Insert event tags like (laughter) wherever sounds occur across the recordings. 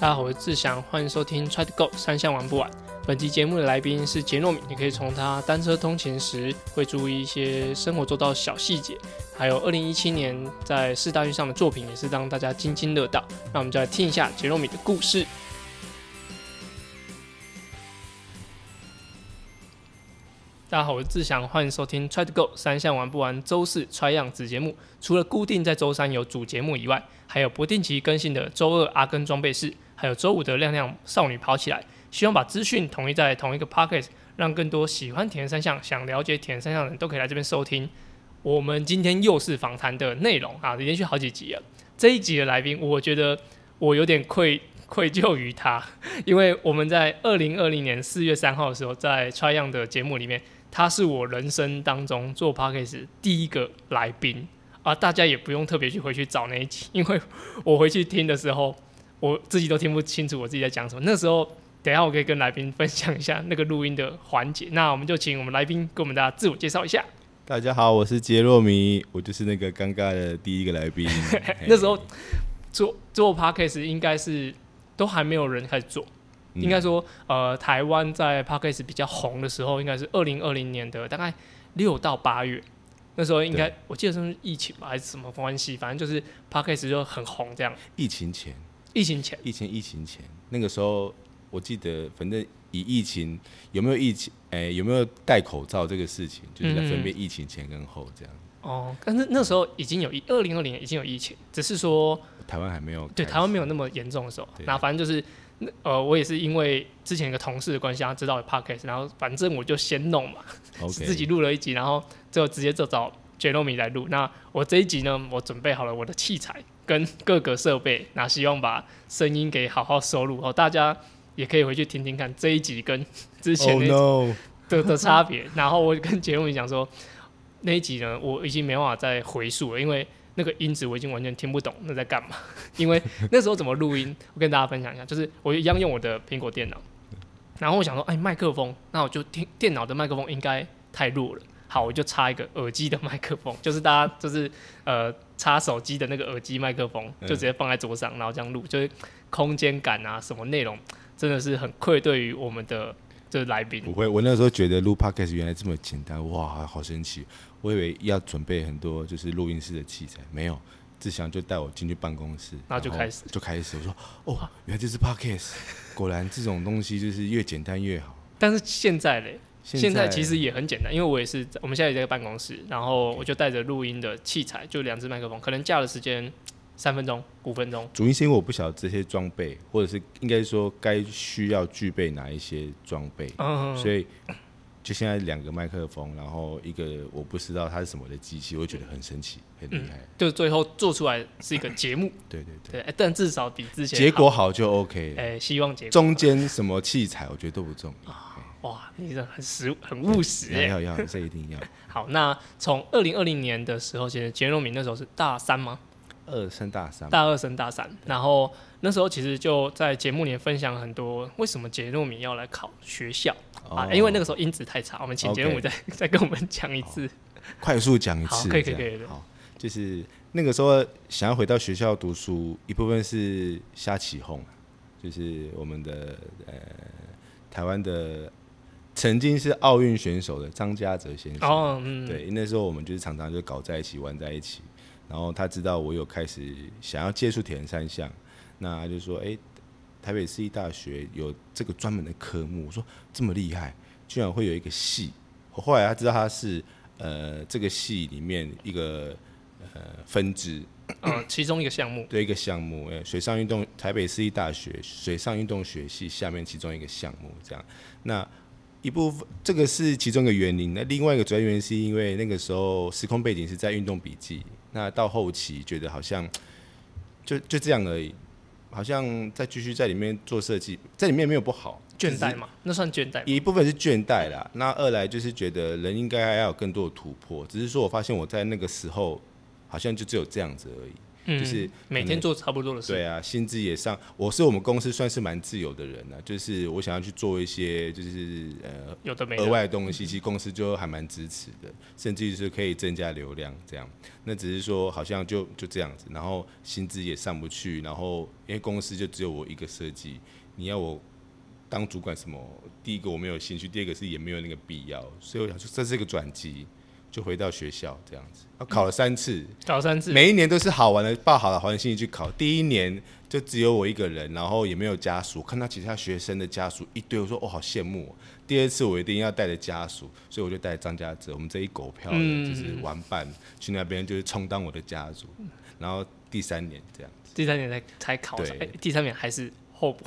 大家好，我是志祥，欢迎收听 Try to Go 三项玩不完。本期节目的来宾是杰诺米，你可以从他单车通勤时会注意一些生活做到小细节，还有二零一七年在四大运上的作品，也是让大家津津乐道。那我们就来听一下杰诺米的故事。大家好，我是志祥，欢迎收听 Try to Go 三项玩不完周四 Try 样子节目。除了固定在周三有主节目以外，还有不定期更新的周二阿根装备室，还有周五的亮亮少女跑起来。希望把资讯统一在同一个 Pocket，让更多喜欢铁人三项、想了解铁人三项的人都可以来这边收听。我们今天又是访谈的内容啊，连续好几集了。这一集的来宾，我觉得我有点愧愧疚于他，因为我们在二零二零年四月三号的时候，在 Try on 的节目里面，他是我人生当中做 Pocket 第一个来宾啊。大家也不用特别去回去找那一集，(laughs) 因为我回去听的时候，我自己都听不清楚我自己在讲什么。那时候。等下，我可以跟来宾分享一下那个录音的环节。那我们就请我们来宾跟我们大家自我介绍一下。大家好，我是杰洛米，我就是那个尴尬的第一个来宾。(laughs) 那时候做做 podcast 应该是都还没有人开始做，应该说呃，台湾在 podcast 比较红的时候，应该是二零二零年的大概六到八月。那时候应该我记得是疫情吧，还是什么关系？反正就是 podcast 就很红这样。疫情前，疫情前，疫情疫情前，那个时候。我记得，反正以疫情有没有疫情，哎，有没有戴口罩这个事情，就是在分辨疫情前跟后这样。哦，但是那时候已经有疫，二零二零年已经有疫情，只是说台湾还没有。对，台湾没有那么严重的时候。那反正就是，呃，我也是因为之前一个同事的关系，他知道有 podcast，然后反正我就先弄嘛，(laughs) 自己录了一集，然后最后直接就找 Jeremy 来录。那我这一集呢，我准备好了我的器材跟各个设备，那希望把声音给好好收录哦，大家。也可以回去听听看这一集跟之前那 (laughs) 的的差别。然后我跟杰伦讲说，那一集呢，我已经没办法再回溯了，因为那个音质我已经完全听不懂那在干嘛。(laughs) 因为那时候怎么录音，我跟大家分享一下，就是我一样用我的苹果电脑，然后我想说，哎，麦克风，那我就听电脑的麦克风应该太弱了，好，我就插一个耳机的麦克风，(laughs) 就是大家就是呃插手机的那个耳机麦克风，就直接放在桌上，然后这样录，就是空间感啊，什么内容。真的是很愧对于我们的就是来宾。不会，我那时候觉得录 podcast 原来这么简单，哇，好神奇！我以为要准备很多就是录音室的器材，没有，志祥就带我进去办公室，然后就开始就开始，我说哦，原来这是 podcast，果然这种东西就是越简单越好。但是现在嘞，现在其实也很简单，因为我也是我们现在也在办公室，然后我就带着录音的器材，就两只麦克风，可能架的时间。三分钟、五分钟。主因是因为我不晓得这些装备，或者是应该说该需要具备哪一些装备，所以就现在两个麦克风，然后一个我不知道它是什么的机器，我觉得很神奇、很厉害。就最后做出来是一个节目，对对对，但至少比之前结果好就 OK。哎，希望结果中间什么器材我觉得都不重要。哇，你这很实、很务实要要，这一定要。(laughs) 好，那从二零二零年的时候，其实杰荣明那时候是大三吗？二升大三，大二升大三，然后那时候其实就在节目里面分享很多为什么杰诺米要来考学校。啊，因为那个时候音质太差，我们请杰诺米再再跟我们讲一次，快速讲一次，可以可以可以，好，就是那个时候想要回到学校读书，一部分是瞎起哄，就是我们的呃台湾的曾经是奥运选手的张家泽先生，哦，嗯，对，那时候我们就是常常就搞在一起玩在一起。然后他知道我有开始想要接触铁人三项，那就说：“哎，台北市立大学有这个专门的科目。”我说：“这么厉害，居然会有一个系。”我后来他知道他是呃这个系里面一个呃分支，呃其中一个项目，对一个项目，哎水上运动台北市立大学水上运动学系下面其中一个项目这样。那一部分这个是其中一个原因，那另外一个主要原因是因为那个时候时空背景是在运动笔记。那到后期觉得好像就就这样而已，好像再继续在里面做设计，在里面没有不好，倦怠嘛，那算倦怠。一部分是倦怠啦，那二来就是觉得人应该还要有更多的突破，只是说我发现我在那个时候好像就只有这样子而已，就是每天做差不多的事。对啊，薪资也上。我是我们公司算是蛮自由的人呢，就是我想要去做一些就是呃有的没额外的东西，其实公司就还蛮支持的，甚至于是可以增加流量这样。那只是说好像就就这样子，然后薪资也上不去，然后因为公司就只有我一个设计，你要我当主管什么？第一个我没有兴趣，第二个是也没有那个必要，所以我想说这是一个转机。就回到学校这样子，考了三次，考三次，每一年都是好玩的，报好了好心去考。第一年就只有我一个人，然后也没有家属，看到其他学生的家属一堆，我说哦好羡慕。第二次我一定要带着家属，所以我就带张家泽，我们这一狗票就是玩伴去那边，就是充当我的家族。然后第三年这样子，第三年才才考，对，第三年还是。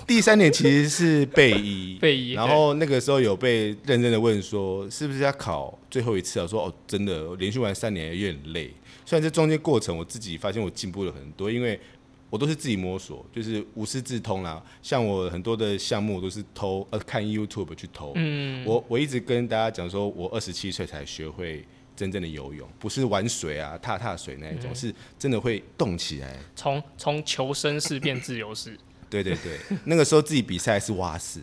第三年其实是备一，(laughs) 备一，然后那个时候有被认真的问说，是不是要考最后一次啊？说哦，真的连续玩三年有点累。虽然这中间过程我自己发现我进步了很多，因为我都是自己摸索，就是无师自通啦。像我很多的项目都是偷呃看 YouTube 去偷。嗯，我我一直跟大家讲说，我二十七岁才学会真正的游泳，不是玩水啊、踏踏水那一种，是真的会动起来。从从求生式变自由式。对对对，那个时候自己比赛是蛙式，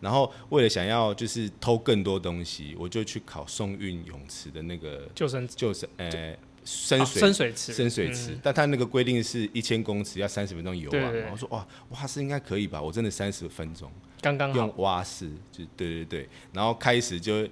然后为了想要就是偷更多东西，我就去考送运泳池的那个救生救生呃深水深水池深水池，但他那个规定是一千公尺要三十分钟游完，我说哇蛙式应该可以吧，我真的三十分钟刚刚用蛙式就对对对，然后开始就。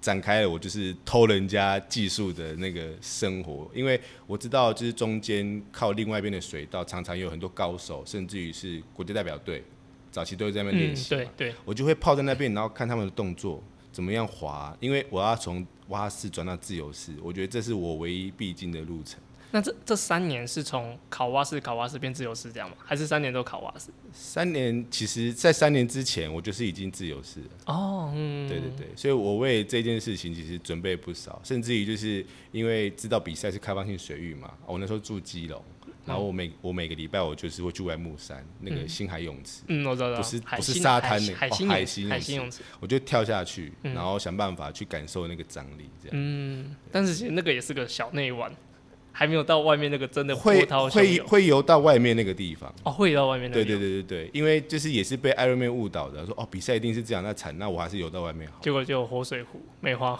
展开了我就是偷人家技术的那个生活，因为我知道就是中间靠另外一边的水道，常常有很多高手，甚至于是国家代表队，早期都会在那边练习。对对，我就会泡在那边，然后看他们的动作怎么样滑，因为我要从蛙式转到自由式，我觉得这是我唯一必经的路程。那这这三年是从考蛙式考蛙式变自由式这样吗？还是三年都考蛙式？三年，其实在三年之前，我就是已经自由式了。哦，嗯，对对对，所以我为这件事情其实准备不少，甚至于就是因为知道比赛是开放性水域嘛，我那时候住基隆，然后我每我每个礼拜我就是会住在木山那个星海泳池，嗯，我知道，不是不是沙滩那海海星海星泳池，我就跳下去，然后想办法去感受那个张力，这样。嗯，但是其实那个也是个小内玩。还没有到外面那个真的会会会游到外面那个地方哦，会游到外面那。对对对对对，因为就是也是被艾瑞妹误导的，说哦比赛一定是这样，那惨，那我还是游到外面好。结果就活水湖、梅花。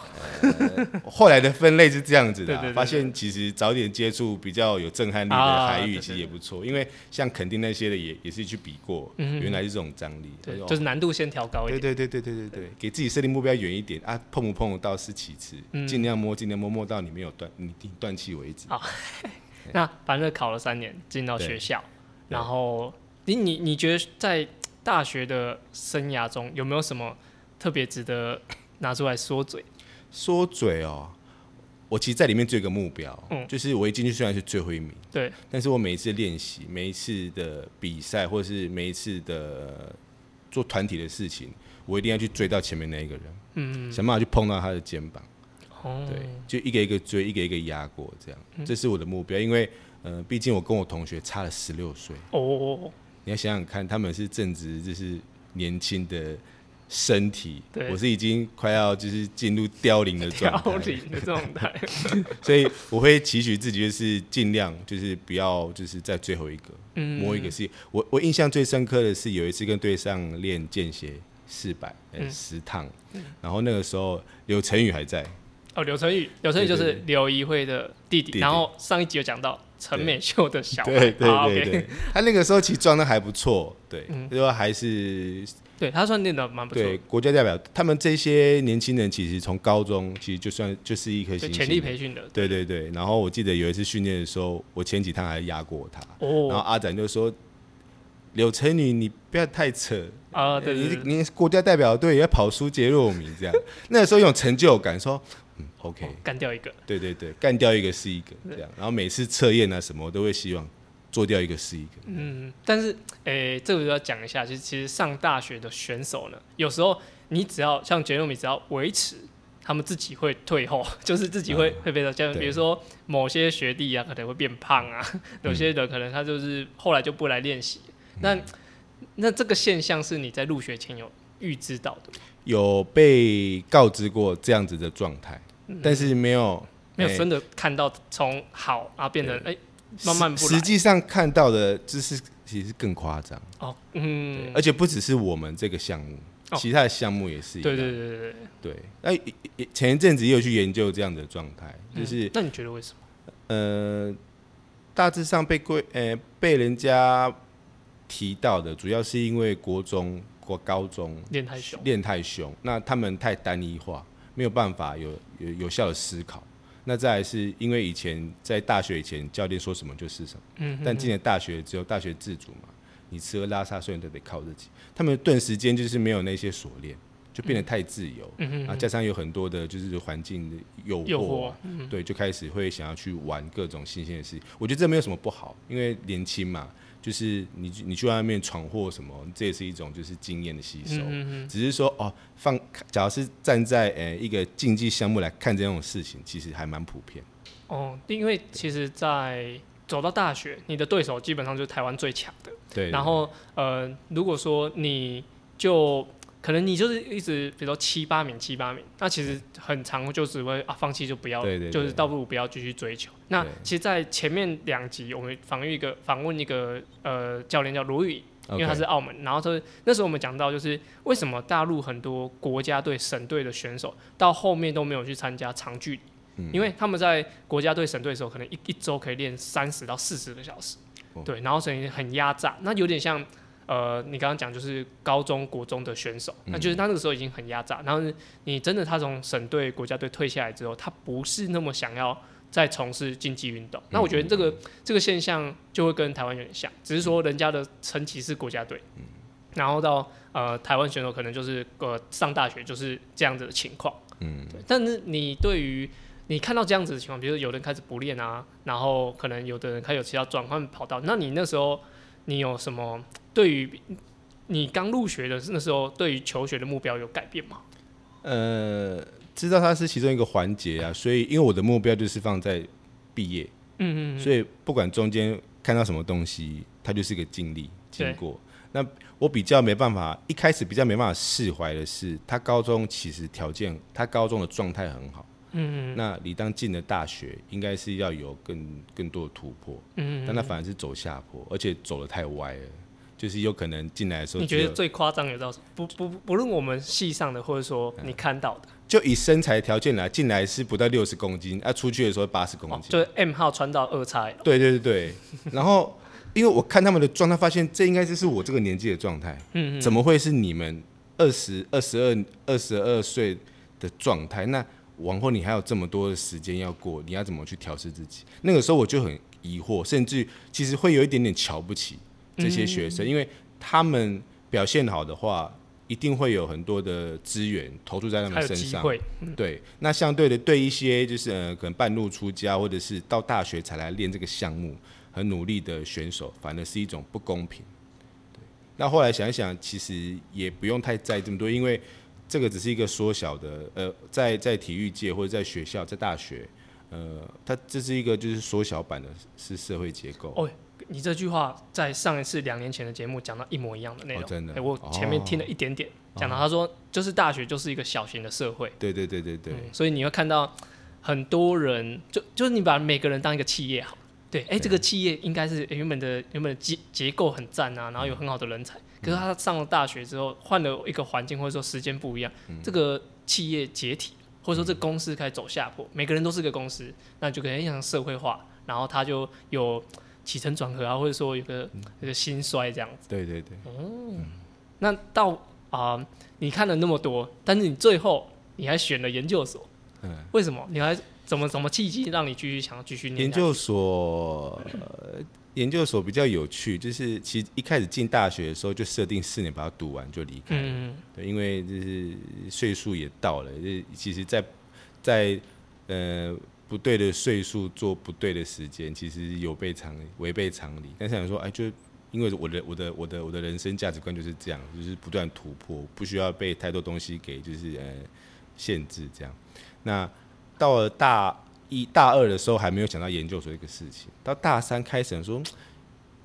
后来的分类是这样子的，发现其实早点接触比较有震撼力的海域其实也不错，因为像肯定那些的也也是去比过，原来是这种张力，对，就是难度先调高一点。对对对对对对对，给自己设定目标远一点啊，碰不碰得到是其次，尽量摸尽量摸摸到你没有断你断气为止。好。(laughs) 那反正考了三年进到学校，然后你你你觉得在大学的生涯中有没有什么特别值得拿出来说嘴？说嘴哦，我其实在里面有一个目标，嗯，就是我一进去虽然是最后一名，对，但是我每一次练习、每一次的比赛，或者是每一次的做团体的事情，我一定要去追到前面那一个人，嗯，想办法去碰到他的肩膀。对，就一个一个追，一个一个压过，这样，这是我的目标。因为，呃，毕竟我跟我同学差了十六岁。哦。你要想想看，他们是正值就是年轻的身体，我是已经快要就是进入凋零的状态。凋零的状态。(laughs) 所以我会期许自己，就是尽量就是不要就是在最后一个嗯摸一个是。我我印象最深刻的是有一次跟队上练间歇四百十趟，然后那个时候刘成宇还在。哦，刘成宇，刘成宇就是刘怡慧的弟弟。然后上一集有讲到陈美秀的小孩，对对对对，他那个时候其实装的还不错，对，就说还是对他算练的蛮不错。对，国家代表他们这些年轻人，其实从高中其实就算就是一颗星，潜力培训的。对对对，然后我记得有一次训练的时候，我前几趟还压过他。哦。然后阿展就说：“柳成宇，你不要太扯啊！对你你国家代表队也要跑出杰洛米这样，(laughs) 那个时候有成就感，说。” OK，干掉一个。对对对，干掉一个是一个这样。然后每次测验啊什么，我都会希望做掉一个是一个。嗯，但是诶，这个就要讲一下，就是其实上大学的选手呢，有时候你只要像杰诺米，只要维持，他们自己会退后，(laughs) 就是自己会会变得像，比如说某些学弟啊，可能会变胖啊，有些人可能他就是后来就不来练习。那那这个现象是你在入学前有预知到的？有被告知过这样子的状态。但是没有没有真的看到从好啊变成哎慢慢不实际上看到的就是其实更夸张。哦，嗯，而且不只是我们这个项目，哦。其他的项目也是一样。对对对对对，对，那前一阵子也有去研究这样的状态，就是嗯那你觉得为什么？呃，大致上被归呃被人家提到的，主要是因为国中或高中练太凶，练太凶，那他们太单一化，没有办法有有有效的思考。那再来是因为以前在大学以前，教练说什么就是什么，嗯，但进了大学之后，大学自主嘛，你吃喝拉撒睡都得靠自己。他们顿时间就是没有那些锁链，就变得太自由，嗯然后加上有很多的就是环境的诱诱惑对，就开始会想要去玩各种新鲜的事情。我觉得这没有什么不好，因为年轻嘛，就是你你去外面闯祸什么，这也是一种就是经验的吸收。嗯嗯只是说哦，放假如是站在呃一个竞技项目来看这种事情，其实还蛮普遍。哦，因为其实，在走到大学，你的对手基本上就是台湾最强的。对，然后呃，如果说你就可能你就是一直比如说七八名七八名，那其实很长就只会啊放弃就不要，对对对就是倒不如不要继续追求。那其实，在前面两集我们访问一个访问一个呃教练叫罗宇，因为他是澳门，然后他那时候我们讲到就是为什么大陆很多国家队、省队的选手到后面都没有去参加长距离，嗯。因为他们在国家队、省队的时候，可能一一周可以练三十到四十个小时，哦对，然后所以很压榨，那有点像。呃，你刚刚讲就是高中国中的选手，那就是他那个时候已经很压榨，然后你真的他从省队、国家队退下来之后，他不是那么想要再从事竞技运动。那我觉得这个这个现象就会跟台湾有点像，只是说人家的层级是国家队，然后到呃台湾选手可能就是呃上大学就是这样子的情况。嗯，对，但是你对于你看到这样子的情况，比如说有人开始不练啊，然后可能有的人开始有其他转换跑道，那你那时候你有什么对于你刚入学的那时候，对于求学的目标有改变吗？呃，知道它是其中一个环节啊，所以因为我的目标就是放在毕业，嗯嗯所以不管中间看到什么东西，它就是一个经历经过。那我比较没办法，一开始比较没办法释怀的是，他高中其实条件，他高中的状态很好。嗯那理当进了大学，应该是要有更更多的突破，嗯但他反而是走下坡，而且走的太歪了，就是有可能进来的时候你，觉得最夸张有到什么？不不不论我们系上的，或者说你看到的，就以身材条件来，进来是不到六十公斤，啊，出去的时候八十公哦，斤，就是 M 号穿到二叉对对对对，(laughs) 然后因为我看他们的状态，发现这应该就是我这个年纪的状态，嗯。怎么会是你们二十二十二二十二岁的状态？那往后你还有这么多的时间要过，你要怎么去调试自己？那个时候我就很疑惑，甚至其实会有一点点瞧不起这些学生，因为他们表现好的话，一定会有很多的资源投注在他们身上。机会，对，那相对的，对一些就是呃，可能半路出家，或者是到大学才来练这个项目，很努力的选手，反而是一种不公平。对，那后来想一想，其实也不用太在意这么多，因为这个只是一个缩小的，呃，在在体育界或者在学校、在大学，呃，它这是一个就是缩小版的，是社会结构。哦你这句话在上一次两年前的节目讲到一模一样的内容，哦真的？哎我前面听了一点点，讲到他说，就是大学就是一个小型的社会，对对对对对，嗯，所以你会看到很多人，就就是你把每个人当一个企业好，对，哎、这个企业应该是诶原本的原本的结结构很赞啊，然后有很好的人才，可是他上了大学之后，换了一个环境或者说时间不一样，这个企业解体，或者说这个公司开始走下坡，每个人都是个公司，那就可能像社会化，然后他就有起承转合啊，或者说有个有个兴衰这样子。对对对，那到啊、你看了那么多，但是你最后你还选了研究所，嗯，为什么？你还怎么怎么契机让你继续想要继续念？研究所，呃，研究所比较有趣，就是其实一开始进大学的时候就设定四年把它读完就离开了，嗯，对，因为就是岁数也到了，就是其实在，在呃不对的岁数做不对的时间，其实有悖常违背常理。但是想说，哎，就因为我的我的我的我的人生价值观就是这样，就是不断突破，不需要被太多东西给就是呃限制这样。那到了大一大二的时候还没有想到研究所这个事情，到大三开始想说，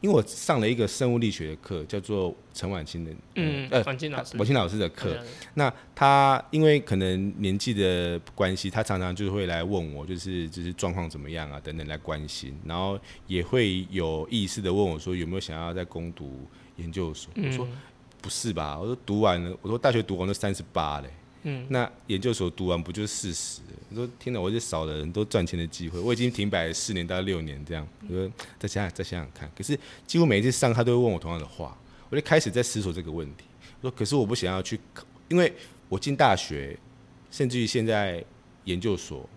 因为我上了一个生物力学的课，叫做陈婉清的，嗯，呃，婉清老师，婉清老师的课那他因为可能年纪的关系，他常常就会来问我，就是就是状况怎么样啊等等来关心，然后也会有意识的问我说有没有想要在攻读研究所。我说嗯不是吧？我说读完了，我说大学读完都三十八嘞，嗯，那研究所读完不就四十？我说天哪，我就少了很多赚钱的机会。我已经停摆了四年到六年这样，我说再想想再想想看。可是几乎每一次上他都会问我同样的话，我就开始在思索这个问题。我说可是我不想要去考，因为我进大学，甚至于现在研究所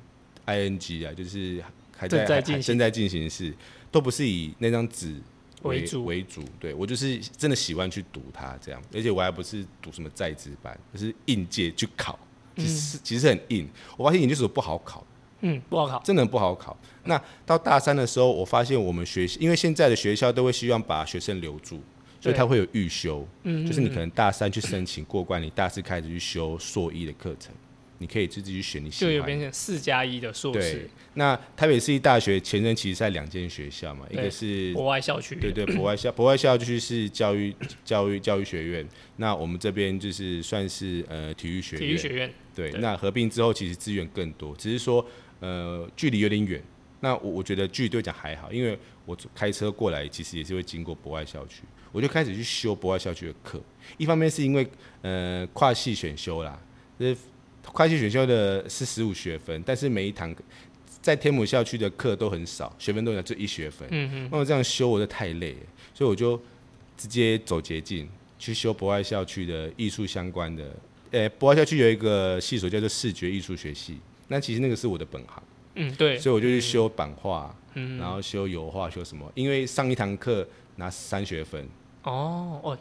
，ING 啊，就是还在还正在进行正在进行式，都不是以那张纸为主为主。对我就是真的喜欢去读它这样，而且我还不是读什么在职班，就是应届去考。其实、其实很硬，我发现研究所不好考，嗯，不好考，真的很不好考。那到大三的时候，我发现我们学校，因为现在的学校都会希望把学生留住，所以对他会有预修，嗯，就是你可能大三去申请过关，你大四开始去修硕一的课程，你可以自己去选你喜就有欢的。变成四加一的硕对士，，那台北市立大学前身其实在两间学校嘛，一对个是国外校区，对对，(clears throat) 博外校博外校区是教育教育教育学院，那我们这边就是算是呃体育学院。体育学院，对，对那合并之后其实资源更多，只是说呃距离有点远。那我我觉得距离对我讲还好，因为我开车过来其实也是会经过博外校区，我就开始去修博外校区的课。一方面是因为呃跨系选修啦，就是跨系选修的是十五学分，但是每一堂在天母校区的课都很少，学分都有就一学分。嗯嗯，那我这样修我就太累了，所以我就直接走捷径去修博爱校区的艺术相关的。呃，博爱校区有一个系所叫做视觉艺术学系，那其实那个是我的本行，嗯对，所以我就去修版画，嗯，然后修油画，修什么？因为上一堂课拿三学分，哦哦，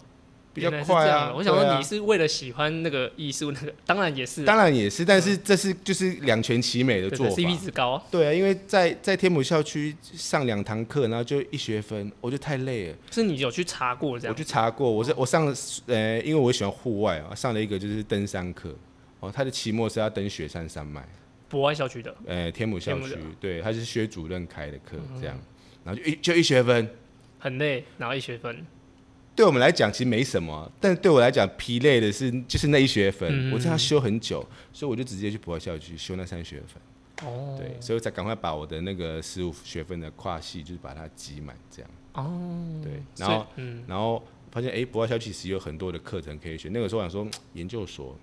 比较快啊我想说你是为了喜欢那个艺术，那个当然也是啊，当然也是，但是这是就是两全其美的做法。，CP 值高，对啊，因为在在天母校区上两堂课，然后就一学分，我就太累了。是你有去查过这样？我去？查过，我是我上呃，因为我喜欢户外啊，上了一个就是登山课。哦，他的期末是要登雪山山脉，博爱校区的，呃，天母校区对，他是薛主任开的课，这样，然后就一就一学分，很累，然后一学分，对我们来讲其实没什么，但是对我来讲疲累的是就是那一学分，嗯我这样修很久，所以我就直接去博外校区修那三学分，哦，对，所以我才赶快把我的那个十五学分的跨系就是把它挤满，这样，哦，对，然后嗯，然后发现哎，博外校区其实有很多的课程可以选。那个时候想说，嗯。研究所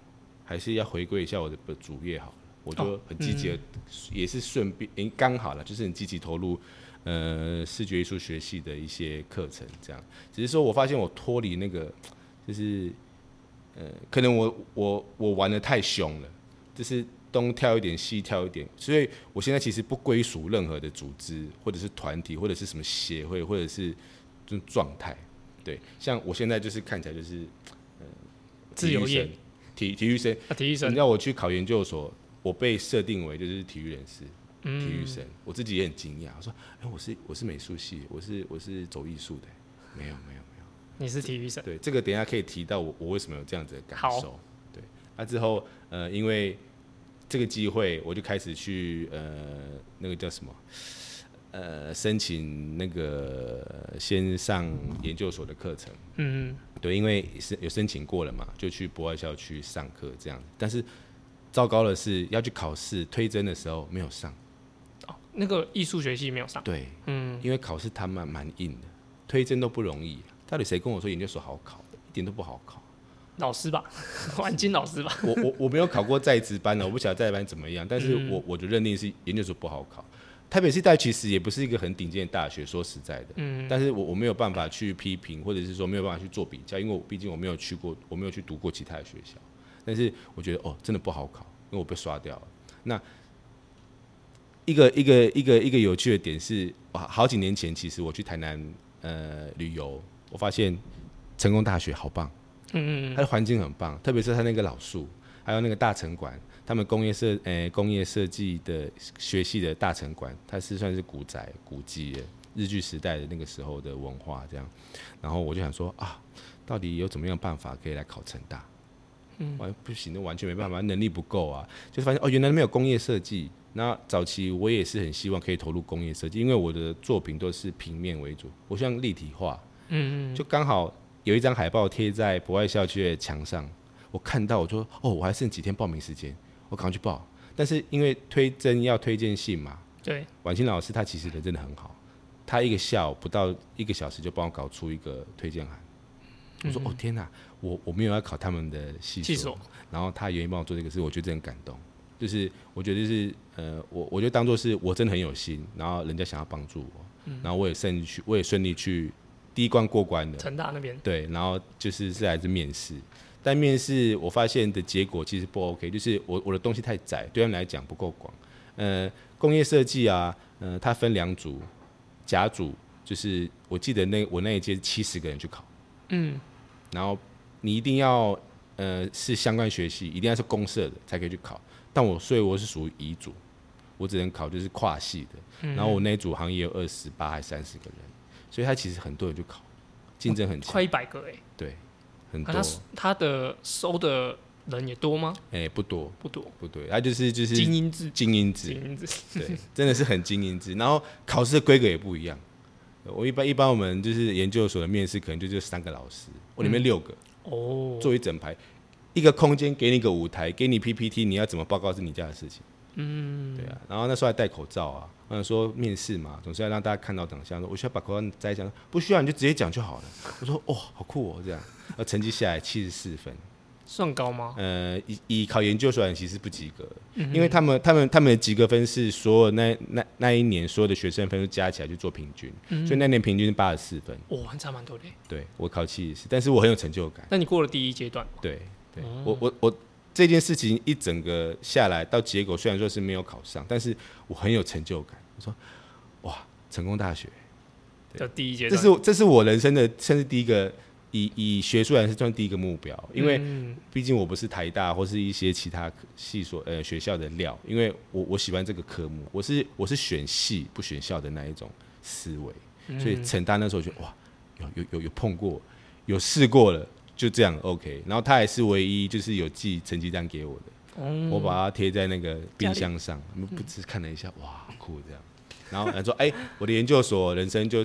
还是要回归一下我的主业好了，我就很积极的，也是顺便诶刚好了，就是很积极投入呃视觉艺术学系的一些课程，这样。只是说我发现我脱离那个，就是呃，可能我我我玩的太凶了，就是东跳一点西跳一点，所以我现在其实不归属任何的组织或者是团体或者是什么协会或者是这种状态。对，像我现在就是看起来就是呃自由业体育生，体体育生。啊，体育生你，要我去考研究所，我被设定为就是体育人士、嗯体育生，我自己也很惊讶。我说，哎、我是我是美术系，我是我是走艺术的，没有没有没有。你是体育生，对，这个等一下可以提到我我为什么有这样子的感好受。对，那、之后呃，因为这个机会，我就开始去呃那个叫什么呃申请那个先上研究所的课程。嗯，对，因为是有申请过了嘛，就去博爱校区上课这样。但是糟糕的是，要去考试推甄的时候没有上。哦，那个艺术学系没有上，对，嗯，因为考试他们蛮硬的，推甄都不容易。到底谁跟我说研究所好考？一点都不好考。老师吧，(laughs) 万金老师吧，我我我没有考过在职班的，我不晓得在职班怎么样，但是嗯我我就认定是研究所不好考。台北市大其实也不是一个很顶尖的大学，说实在的，嗯，但是我我没有办法去批评，或者是说没有办法去做比较，因为我毕竟我没有去过，我没有去读过其他的学校。但是我觉得哦，真的不好考，因为我被刷掉了。那一个一个一个一个有趣的点是，哇，好几年前其实我去台南呃旅游，我发现成功大学好棒，嗯嗯它的环境很棒，特别是它那个老树，还有那个大城馆，他们工业设呃工业设计的学系的大城馆，它是算是古宅古迹的日据时代的那个时候的文化这样。然后我就想说啊，到底有怎么样办法可以来考成大？嗯，完不行，那完全没办法，能力不够啊，就发现哦，原来没有工业设计。那早期我也是很希望可以投入工业设计，因为我的作品都是平面为主，我希望立体化。嗯嗯，就刚好有一张海报贴在博爱校区的墙上，我看到我说哦，我还剩几天报名时间，我赶快去报。但是因为推甄要推荐信嘛，对，婉清老师他其实人真的很好，他一个下午不到一个小时就帮我搞出一个推荐函。我说哦天哪，我我没有要考他们的系所，然后他愿意帮我做这个事，我觉得很感动。就是我觉得是呃，我我就当做是我真的很有心，然后人家想要帮助我，然后我也顺利去，我也顺利去第一关过关的。成大那边对，然后就是是来自面试，但面试我发现的结果其实不 OK，就是我我的东西太窄，对他们来讲不够广。呃，工业设计啊，呃，它分两组，甲组就是我记得那我那一届七十个人去考，嗯，然后你一定要呃是相关学系，一定要是公社的才可以去考。但我所以我是属于乙组，我只能考就是跨系的，然后我那组好像也有二十八还三十个人，所以他其实很多人就考，竞争很强，快一百个哎，对，很多。他他的收的人也多吗？哎，不多，不多，不对，他就是就是精英制，精英制，精英制，对，真的是很精英制。然后考试的规格也不一样，我一般一般我们就是研究所的面试可能就就三个老师，我里面六个哦，坐一整排。一个空间给你个舞台，给你 PPT，你要怎么报告是你家的事情。嗯，对啊。然后那时候还戴口罩啊，我想说面试嘛，总是要让大家看到长相。说我需要把口罩摘下，不需要你就直接讲就好了。我说哦，好酷哦，这样。呃，成绩下来七十四分，算高吗？呃，以以考研究所其实不及格，因为他们他们他们的及格分是所有那那那一年所有的学生分数加起来去做平均，所以那年平均是八十四分。哇，差蛮多的。对我考七十四，但是我很有成就感。那你过了第一阶段？对。对我我我这件事情一整个下来到结果，虽然说是没有考上，但是我很有成就感。我说哇，成功大学，叫第一阶段，这是这是我人生的，甚至第一个以以学术来是算第一个目标，因为毕竟我不是台大或是一些其他系所呃学校的料，因为我我喜欢这个科目，我是我是选系不选校的那一种思维，所以成大那时候就哇，有有有有碰过，有试过了。就这样，OK。然后他也是唯一就是有寄成绩单给我的，我把它贴在那个冰箱上，不只是看了一下，哇，好酷这样。然后他说：“哎，我的研究所人生就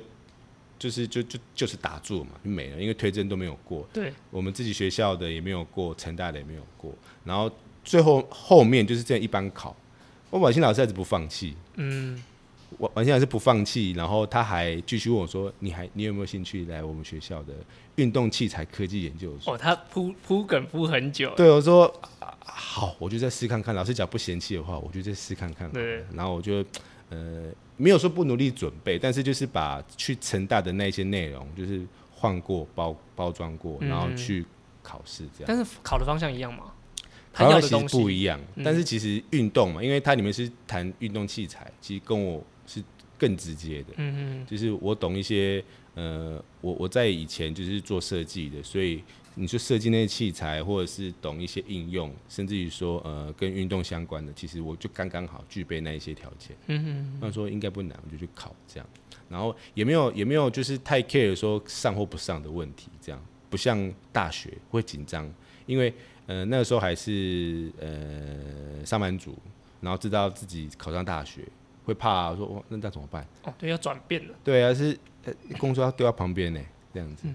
就是就就就是打住嘛，就没了，因为推甄都没有过。对，我们自己学校的也没有过，成大的也没有过。然后最后后面就是这样一般考，我婉欣老师还是不放弃。嗯。婉婉欣老师不放弃，然后他还继续问我说：“你还你有没有兴趣来我们学校的运动器材科技研究所？”哦，他铺铺梗铺很久。对，我说好，我就再试看看。老师讲不嫌弃的话，我就再试看看。对。然后我就呃没有说不努力准备，但是就是把去成大的那些内容就是换过包包装过，然后去考试这样。但是考的方向一样吗？考的其实不一样，但是其实运动嘛，因为它里面是谈运动器材，其实跟我。是更直接的，嗯嗯，就是我懂一些，呃，我我在以前就是做设计的，所以你说设计那些器材，或者是懂一些应用，甚至于说呃跟运动相关的，其实我就刚刚好具备那一些条件，嗯哼，那说应该不难，我就去考这样，然后也没有也没有就是太 care 说上或不上的问题，这样不像大学会紧张，因为呃那个时候还是呃上班族，然后知道自己考上大学。会怕说哇，那那怎么办？哦，对，要转变了。对啊，是呃，工作要丢到旁边呢，这样子。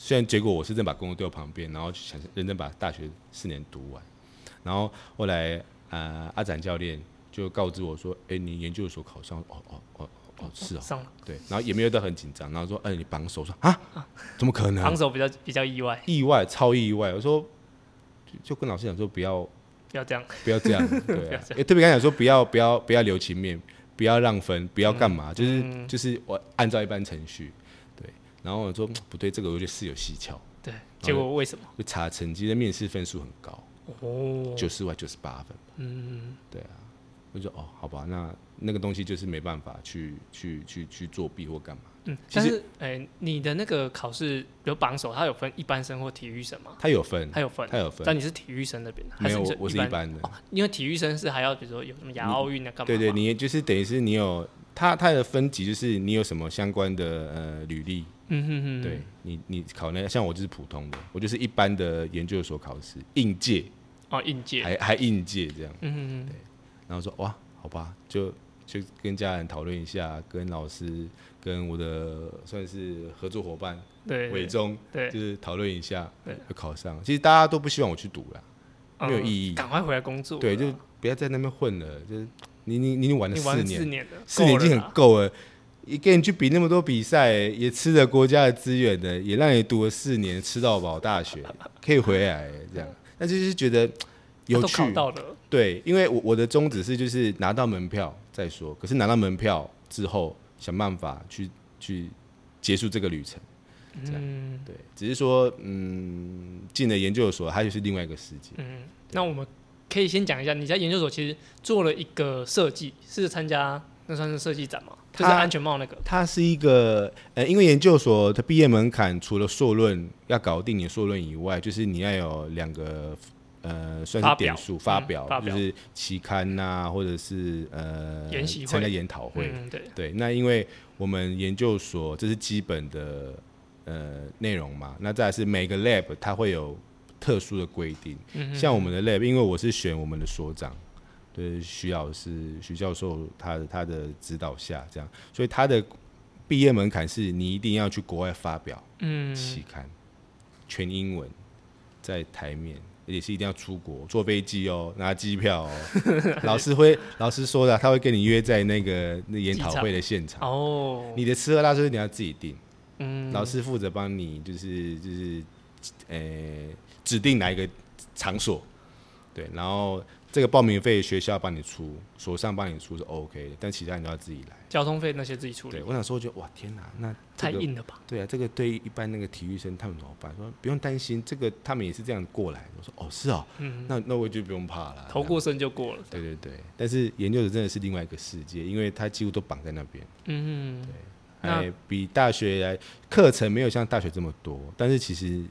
虽然结果我是真把工作丢到旁边，然后想认真把大学四年读完。然后后来呃，阿展教练就告知我说：“哎，你研究所考上？哦哦哦哦，是哦，上了。对，然后也没有到很紧张，然后说：哎，你绑手说啊，怎么可能？绑手比较比较意外，意外超意外。我说就跟老师讲说不要不要这样，不要这样，对，特别跟他讲说不要不要不要留情面。”不要让分，不要干嘛，就是就是我按照一般程序，然后我说不对，这个我觉得是有蹊跷。对，结果为什么？就查成绩的面试分数很高，哦，九十万九十八分。嗯，对啊。我说哦，好吧，那那个东西就是没办法去去去去作弊或干嘛。嗯，但是哎，你的那个考试有榜首，它有分一般生或体育生吗？它有分，它有分，它有分。但你是体育生那边的？没有，我是一般的。因为体育生是还要比如说有什么亚奥运啊干嘛？对对，你就是等于是你有它它的分级就是你有什么相关的呃履历，嗯哼哼，对你你考那像我就是普通的，我就是一般的研究所考试，应届哦，应届，还还应届这样，嗯哼哼，然后说哇，好吧，就就跟家人讨论一下，跟老师跟我的算是合作伙伴对，伟忠，对就是讨论一下，对就考上。其实大家都不希望我去读啦，没有嗯意义赶快回来工作，对，就不要在那边混了，就是你你你玩了四四年，了，四年已经很够了。一跟你去比那么多比赛，也吃了国家的资源的，也让你读了四年，吃到饱大学，可以回来这样。那就是觉得有趣都考，到了，对，因为我我的宗旨是就是拿到门票再说，可是拿到门票之后，想办法去去结束这个旅程。这样嗯对，只是说，嗯，进了研究所，它就是另外一个世界。嗯，那我们可以先讲一下，你在研究所其实做了一个设计，是参加那算是设计展吗？就是它安全帽那个，它是一个呃，因为研究所的毕业门槛除了硕论要搞定你的硕论以外，就是你要有两个呃，算是点数发嗯表，就是期刊呐、或者是呃研参加研讨会。嗯，对，对，那因为我们研究所这是基本的呃内容嘛，那再来是每个 lab 它会有特殊的规定，嗯像我们的 lab，因为我是选我们的所长，对徐老师、徐教授他的他的指导下这样，所以他的毕业门槛是你一定要去国外发表嗯，期刊，全英文，在台面。而且是一定要出国，坐飞机哦，拿机票哦。(laughs) 老师会，老师说的，他会跟你约在那个那研讨会的现场。哦，你的吃喝拉撒你要自己定，嗯，老师负责帮你，就是就是，呃，指定哪一个场所，对，然后这个报名费学校帮你出，所上帮你出是 OK 的，但其他你都要自己来。交通费那些自己处理对，，我想说，就哇天哪，那太这个硬了吧？对啊，这个对于一般那个体育生他们怎么办？说不用担心，这个他们也是这样过来。我说哦是哦，嗯，那那我就不用怕了。头过身就过了，对对对，但是研究者真的是另外一个世界，因为他几乎都绑在那边。嗯，对哎，比大学来课程没有像大学这么多，但是其实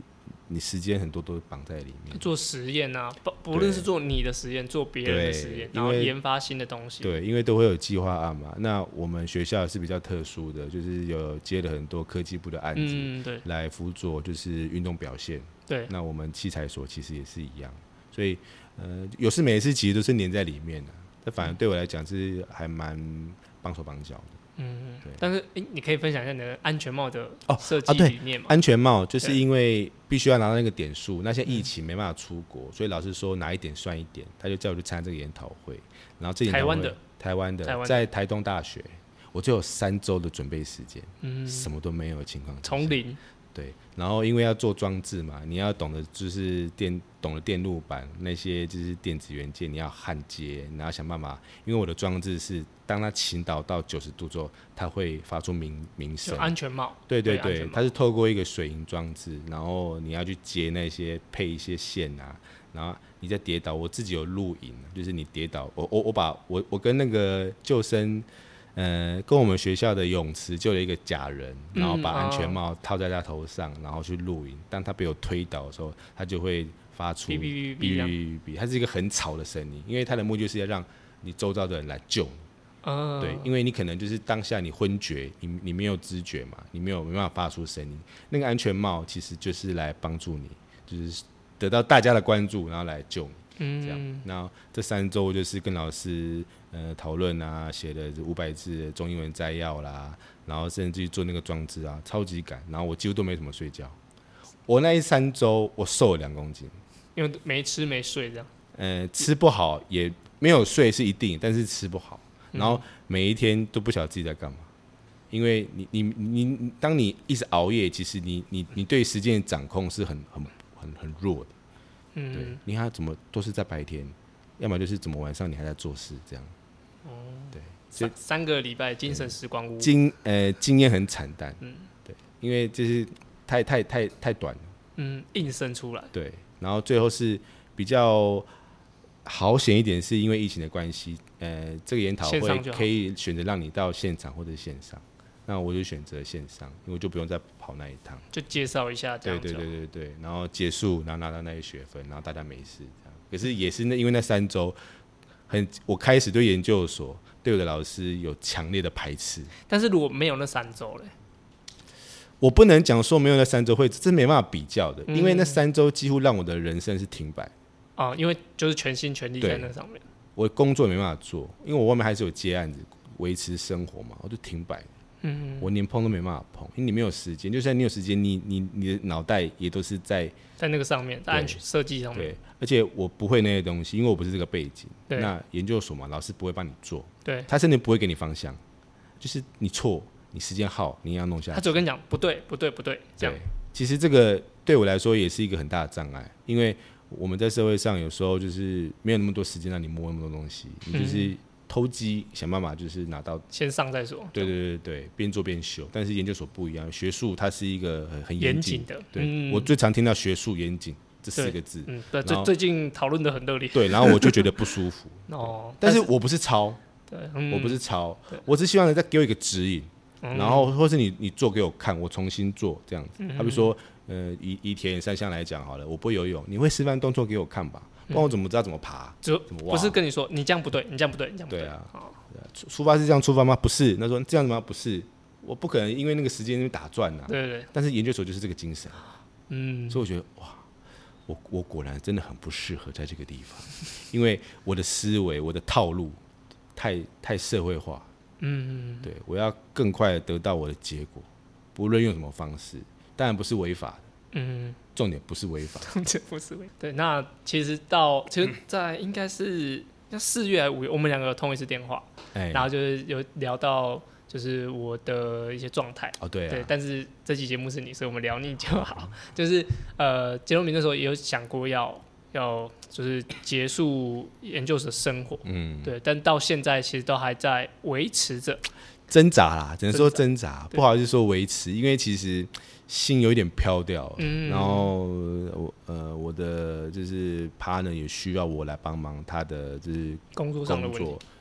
你时间很多都绑在里面。做实验啊，不不论是做你的实验，做别人的实验，然后研发新的东西，对，因为都会有计划案嘛。那我们学校是比较特殊的，就是有接了很多科技部的案子、嗯，对来辅佐，就是运动表现。对，那我们器材所其实也是一样，所以呃，有事没事其实都是粘在里面的。这反而对我来讲是还蛮帮手帮脚的。嗯对，但是哎，你可以分享一下你的安全帽的哦设计理念吗？安全帽就是因为必须要拿到那个点数，那现在疫情没办法出国，所以老师说哪一点算一点，他就叫我去参加这个研讨会。然后这台湾的，台湾的，的。在台东大学，我就有三周的准备时间，嗯，什么都没有的情况从零，对，然后因为要做装置嘛，你要懂得就是电懂得电路板那些就是电子元件，你要焊接，你要想办法。因为我的装置是当它倾倒到九十度之后，它会发出鸣鸣声。安全帽，对对对它是透过一个水银装置，然后你要去接那些配一些线啊，然后你再跌倒。我自己有录影，就是你跌倒，我我我把我我跟那个救生，呃，跟我们学校的泳池救了一个假人，然后把嗯安全哦帽套在他头上，然后去露营。当他被我推倒的时候，他就会发出哔哔哔哔哔这样哔哔，它是一个很吵的声音，因为他的目的就是要让你周遭的人来救你。嗯，对，因为你可能就是当下你昏厥，你你没有知觉嘛，你没有没办法发出声音。那个安全帽其实就是来帮助你，就是得到大家的关注，然后来救你这样。嗯，然后这三周就是跟老师呃讨论啊，写的五百字的中英文摘要啦，然后甚至于做那个装置啊，超级赶。然后我几乎都没怎么睡觉。我那一三周我瘦了两公斤，因为没吃没睡这样，呃，吃不好也没有睡是一定，但是吃不好，然后每一天都不晓得自己在干嘛，因为你你你你，当你一直熬夜，其实你你你对时间的掌控是很很很很弱的，对嗯，，你看怎么都是在白天，要么就是怎么晚上你还在做事这样，哦。对，三三个礼拜精神时光屋，经呃经验很惨淡，嗯。对，因为就是太太太太短了。嗯，硬生出来，对，然后最后是比较好险一点，是因为疫情的关系，呃，这个研讨会可以选择让你到现场或者线上，那我就选择线上，因为我就不用再跑那一趟。就介绍一下这对对样对对对，然后结束，然后拿到那些学分，然后大家没事这样。可是也是那因为那三周很，我开始对研究所对我的老师有强烈的排斥。但是如果没有那三周嘞，我不能讲说没有那三周会，这没办法比较的，因为那三周几乎让我的人生是停摆。啊，因为就是全心全力在那上面。我工作也没办法做，因为我外面还是有接案子维持生活嘛，我就停摆。嗯，我连碰都没办法碰，因为你没有时间。就算你有时间，你你你的脑袋也都是在在那个上面，在安全设计上面。对，而且我不会那些东西，因为我不是这个背景。对。那研究所嘛，老师不会帮你做。对。他甚至不会给你方向，就是你错，你时间耗，你要弄下来。他只跟你讲不对，不对，不对，这样。其实这个对我来说也是一个很大的障碍，因为。我们在社会上有时候就是没有那么多时间让你摸那么多东西，你就是偷鸡想办法就是拿到先上再说。对对对对，边做边修。但是研究所不一样，学术它是一个很很严谨的。对，我最常听到学术严谨这四个字。嗯，对，最最近讨论的很热烈。对，然后我就觉得不舒服。(laughs) 哦，但是我不是抄，对，我不是抄，我只希望你再给我一个指引，然后或是你你做给我看，我重新做这样子。好比说。呃，以以田野三项来讲好了，我不会游泳，你会示范动作给我看吧？不然我怎么知道怎么爬？就不是跟你说你这样不对，你这样不对，你这样不对。对啊，出出发是这样出发吗？不是。那说这样子吗？不是。我不可能因为那个时间打转呐。对对。但是研究所就是这个精神。嗯。所以我觉得哇，我我果然真的很不适合在这个地方，(laughs) 因为我的思维、我的套路太太社会化。嗯嗯。对，我要更快的得到我的结果，不论用什么方式。当然不是违法的，嗯，重点不是违法，重点不是违。对，那其实到其实，在应该是要四月还是五月，我们两个通一次电话，哎，然后就是有聊到就是我的一些状态，哦对，对，但是这期节目是你，所以我们聊你就好。(laughs) 就是呃，杰罗明那时候也有想过要要就是结束研究所生活，嗯，对，但到现在其实都还在维持着。挣扎啦，只能说挣扎，不好意思说维持，因为其实。心有一点飘掉，然后我呃我的就是 partner 也需要我来帮忙他的就是工作上的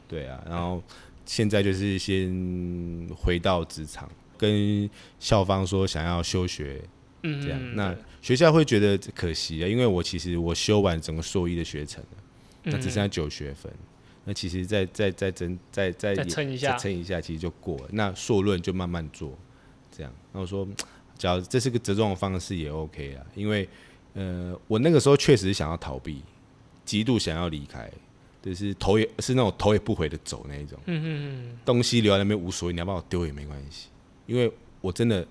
对啊，然后现在就是先回到职场，跟校方说想要休学，这样。那学校会觉得可惜啊，因为我其实我修完整个硕一的学程了，那只剩下九学分，那其实再再再增再再撑一下。撑一下，其实就过了，那硕论就慢慢做，这样，那我说。只要这是个折中的方式也 OK 啊，因为呃，我那个时候确实想要逃避，极度想要离开，就是头也是那种头也不回的走那一种。嗯嗯嗯。东西留在那边无所谓，你要把我丢也没关系，因为我真的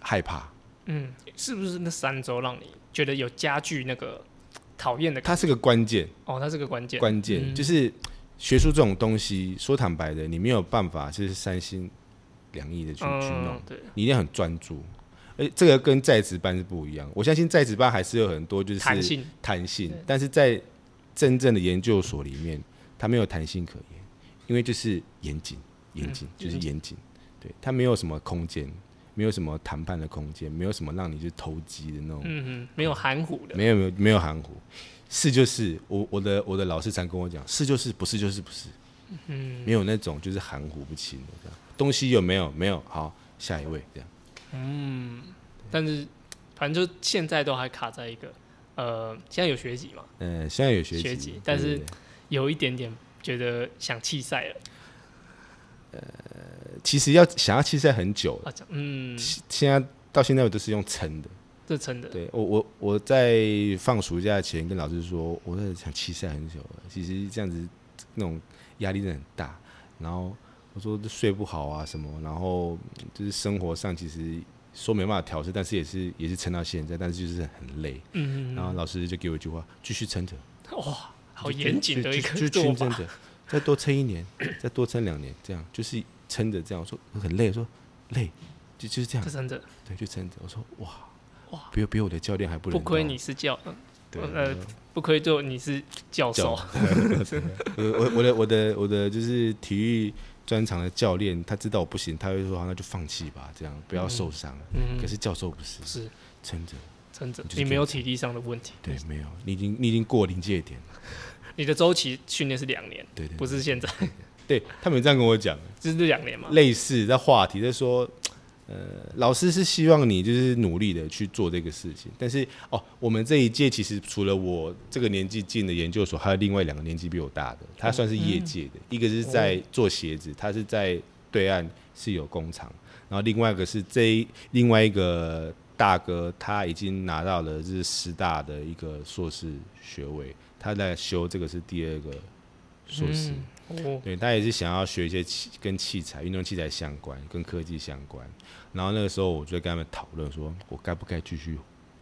害怕。嗯，是不是那三周让你觉得有加剧那个讨厌的？它是个关键哦，它是个关键。关键就是学术这种东西，说坦白的，你没有办法就是三心。两亿的去去弄，对你一定要很专注。哎，这个跟在职班是不一样。我相信在职班还是有很多就是弹性，弹性。但是在真正的研究所里面，它没有弹性可言，因为就是严谨，严谨就是严谨。对，它没有什么空间，没有什么谈判的空间，没有什么让你去投机的那种。嗯嗯，没有含糊的，没有没有没有含糊。是就是，我我的我的老师常跟我讲，是就是，不是就是不是。嗯，没有那种就是含糊不清的这样。东西有没有？没有。好，下一位这样。嗯，但是反正就现在都还卡在一个呃，现在有学籍嘛？嗯，现在有学学籍，但是有一点点觉得想弃赛了。呃，其实要想要弃赛很久了。嗯，现在到现在我都是用撑的，这撑的。对我我我在放暑假前跟老师说，我在想弃赛很久了。其实这样子那种压力真的很大，然后。我说睡不好啊什么，然后就是生活上其实说没办法调试，但是也是也是撑到现在，但是就是很累。嗯然后老师就给我一句话：继续撑着。哇，好严谨的一个就就撑着，再多撑一年，再多撑两年，这样就是撑着这样。我说很累，说累就就是这样撑着。对，就撑着。我说哇哇，比比我的教练还不不亏你是教，呃，不亏就你是教授。(laughs) (laughs) 我我我的我的我的就是体育。专长的教练，他知道我不行，他会说：“那就放弃吧，这样不要受伤。”嗯，可是教授不是，是撑着，撑着。你没有体力上的问题，对，没有。你已经你已经过临界点了。(laughs) 你的周期训练是两年，对对，不是现在。对他们这样跟我讲，(laughs) 就是两年嘛。类似在话题在说，呃，老师是希望你就是努力的去做这个事情，但是哦，我们这一届其实除了我这个年纪进的研究所，还有另外两个年纪比我大的，他算是业界的，一个是在做鞋子，他是在对岸是有工厂，然后另外一个是这另外一个大哥，他已经拿到了是师大的一个硕士学位，他在修这个是第二个硕士。对他也是想要学一些器跟器材、运动器材相关、跟科技相关。然后那个时候，我就跟他们讨论，说我该不该继续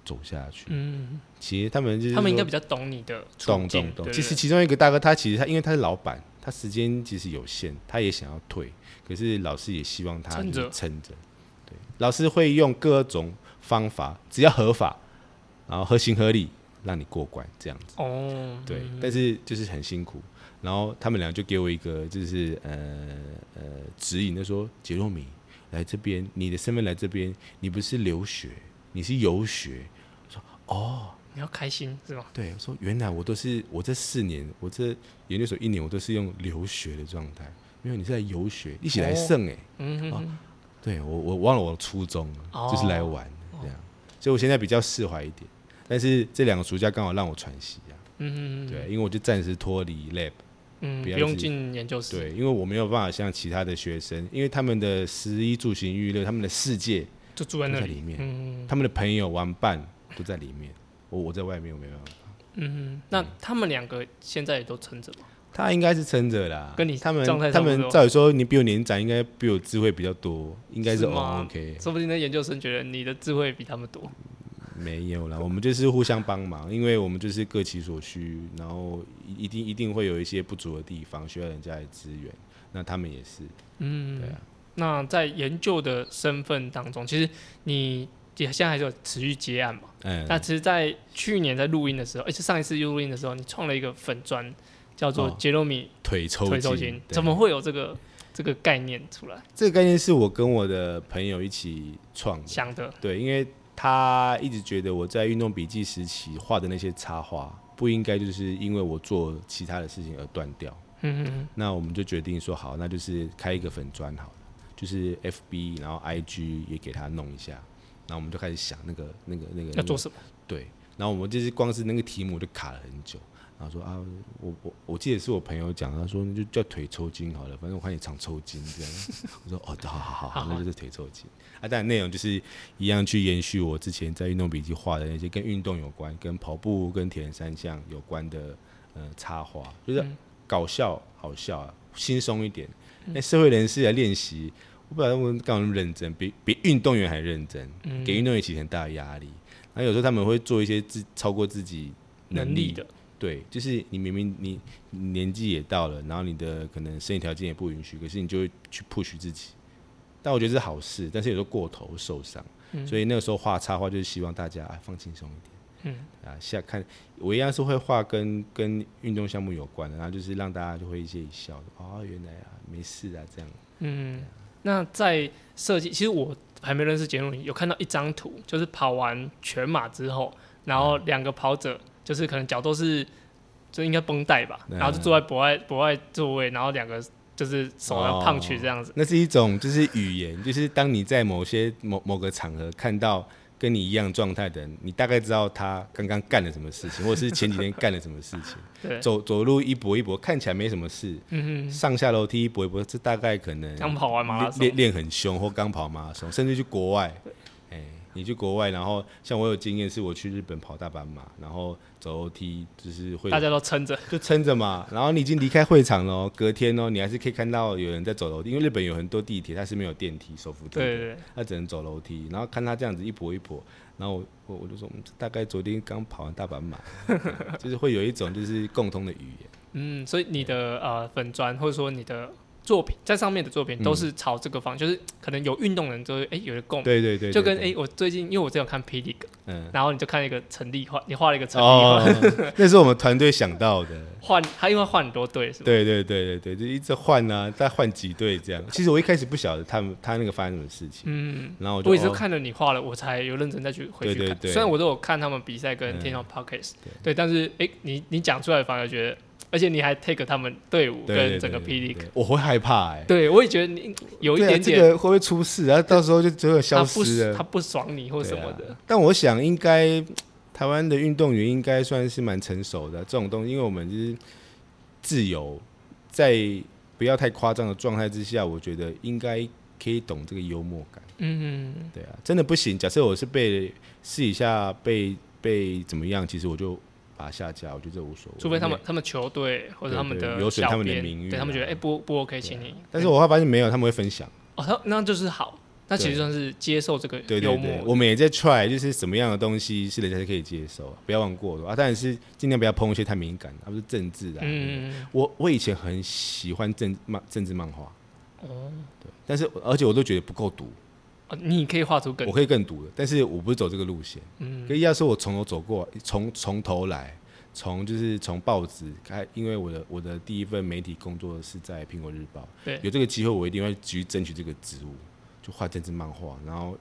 走下去。嗯，其实他们就是他们应该比较懂你的懂懂懂。其实其中一个大哥，他其实他因为他是老板，他时间其实有限，他也想要退，可是老师也希望他撑着撑着。对，老师会用各种方法，只要合法，然后合情合理，让你过关这样子。哦，对，但是就是很辛苦。然后他们俩就给我一个，就是呃呃指引，他说：“杰洛米来这边，你的身份来这边，你不是留学，你是游学。”我说：“哦，你要开心是吗？”对，我说：“原来我都是我这四年，我这研究所一年，我都是用留学的状态，因为你是在游学，一起来胜哎。”嗯哼，对我我忘了我初衷，就是来玩这样，所以我现在比较释怀一点。但是这两个暑假刚好让我喘息啊。嗯嗯对，因为我就暂时脱离 lab。嗯，不用进研究室。对，因为我没有办法像其他的学生，因为他们的食衣住行娱乐，他们的世界就住在那里面。嗯，他们的朋友玩伴都在里面，我我在外面我没办法。嗯，那他们两个现在也都撑着吗？他应该是撑着啦。跟你他们他们照理说，你比我年长，应该比我智慧比较多，应该是 OK。说不定那研究生觉得你的智慧比他们多。没有啦，我们就是互相帮忙，因为我们就是各其所需，然后一定一定会有一些不足的地方，需要人家来支援。那他们也是，嗯，对啊。那在研究的身份当中，其实你也现在还是有持续接案嘛？嗯。那其实，在去年在录音的时候，而且上一次录音的时候，你创了一个粉砖，叫做杰罗米腿抽筋，怎么会有这个这个概念出来？这个概念是我跟我的朋友一起创想的，对，因为。他一直觉得我在运动笔记时期画的那些插画不应该就是因为我做其他的事情而断掉。嗯嗯。那我们就决定说好，那就是开一个粉砖好了，就是 FB，然后 IG 也给他弄一下。然后我们就开始想那个那个那个要做什么？对。然后我们就是光是那个题目就卡了很久。然后说啊，我我我记得是我朋友讲，他说就叫腿抽筋好了，反正我看你常抽筋这样。我说哦，好好好，那就是腿抽筋。啊，但内容就是一样去延续我之前在运动笔记画的那些跟运动有关、跟跑步、跟铁人三项有关的呃插画，就是搞笑、好笑、啊，轻松一点。那社会人士来练习，我不知道他们干嘛那么认真，比比运动员还认真，给运动员起很大的压力。然后有时候他们会做一些自超过自己能力的。对，就是你明明你年纪也到了，然后你的可能身体条件也不允许，可是你就会去 push 自己。但我觉得是好事，但是有时候过头受伤，所以那个时候画插画就是希望大家啊放轻松一点。嗯，啊，下看我一样是会画跟跟运动项目有关的，然后就是让大家就会一些一笑的，哦，原来啊没事啊这样。嗯，那在设计，其实我还没认识杰伦，有看到一张图，就是跑完全马之后，然后两个跑者。就是可能脚都是，就应该绷带吧，然后就坐在博爱博爱座位，然后两个就是手要胖去这样子。那是一种就是语言，就是当你在某些某某个场合看到跟你一样状态的人，你大概知道他刚刚干了什么事情，或者是前几天干了什么事情。(laughs) 对，走走路一跛一跛，看起来没什么事。嗯哼。上下楼梯一跛一跛，这大概可能刚跑完马拉松，练练很凶，或刚跑马拉松，甚至去国外。哎。你去国外，然后像我有经验，是我去日本跑大阪马，然后走楼梯，就是会大家都撑着，就撑着嘛。然后你已经离开会场了，隔天哦，你还是可以看到有人在走楼梯，因为日本有很多地铁它是没有电梯、手扶梯，对对，它只能走楼梯。然后看他这样子一跛一跛，然后我我就说，大概昨天刚跑完大阪马，(laughs) 就是会有一种就是共通的语言。嗯，所以你的呃粉砖或者说你的。作品在上面的作品都是朝这个方，就是可能有运动人就会哎有的共鸣，对对对，就跟哎我最近因为我最近看霹雳，嗯，然后你就看一个陈立画，你画了一个陈立画，(laughs) 那是我们团队想到的，换他因为换很多队是吧？对对对对对，就一直换啊，再换几队这样。其实我一开始不晓得他们他那个发生什么事情，嗯，然后我也是看了你画了，我才有认真再去回去看。虽然我都有看他们比赛跟天上 podcast，对，但是哎你你讲出来反而觉得。而且你还 take 他们队伍跟整个 PD，，我会害怕哎。对，我也觉得你有一点点，这个会不会出事？然后到时候就只有消失了，他不爽你或什么的。但我想，应该台湾的运动员应该算是蛮成熟的这种东西，因为我们就是自由，在不要太夸张的状态之下，我觉得应该可以懂这个幽默感。嗯，对啊，真的不行。假设我是被试一下被被怎么样，其实我就。把下架，我觉得这无所谓。除非他们他们球队或者他们的有损他们的名誉，对他们觉得哎不不 OK，请你。但是我会发现没有，他们会分享。哦，他那就是好，那其实算是接受这个幽默。我们也在 try，就是什么样的东西是人家可以接受，不要忘过啊。当然是尽量不要碰一些太敏感，而不是政治的。嗯我我以前很喜欢政漫政治漫画。哦。对，但是而且我都觉得不够毒。你可以画出更，我可以更毒的，但是我不是走这个路线。嗯，可以要说我从头走过，从从头来，从就是从报纸开，因为我的我的第一份媒体工作是在苹果日报。对，有这个机会，我一定会去争取这个职务，就画政治漫画，然后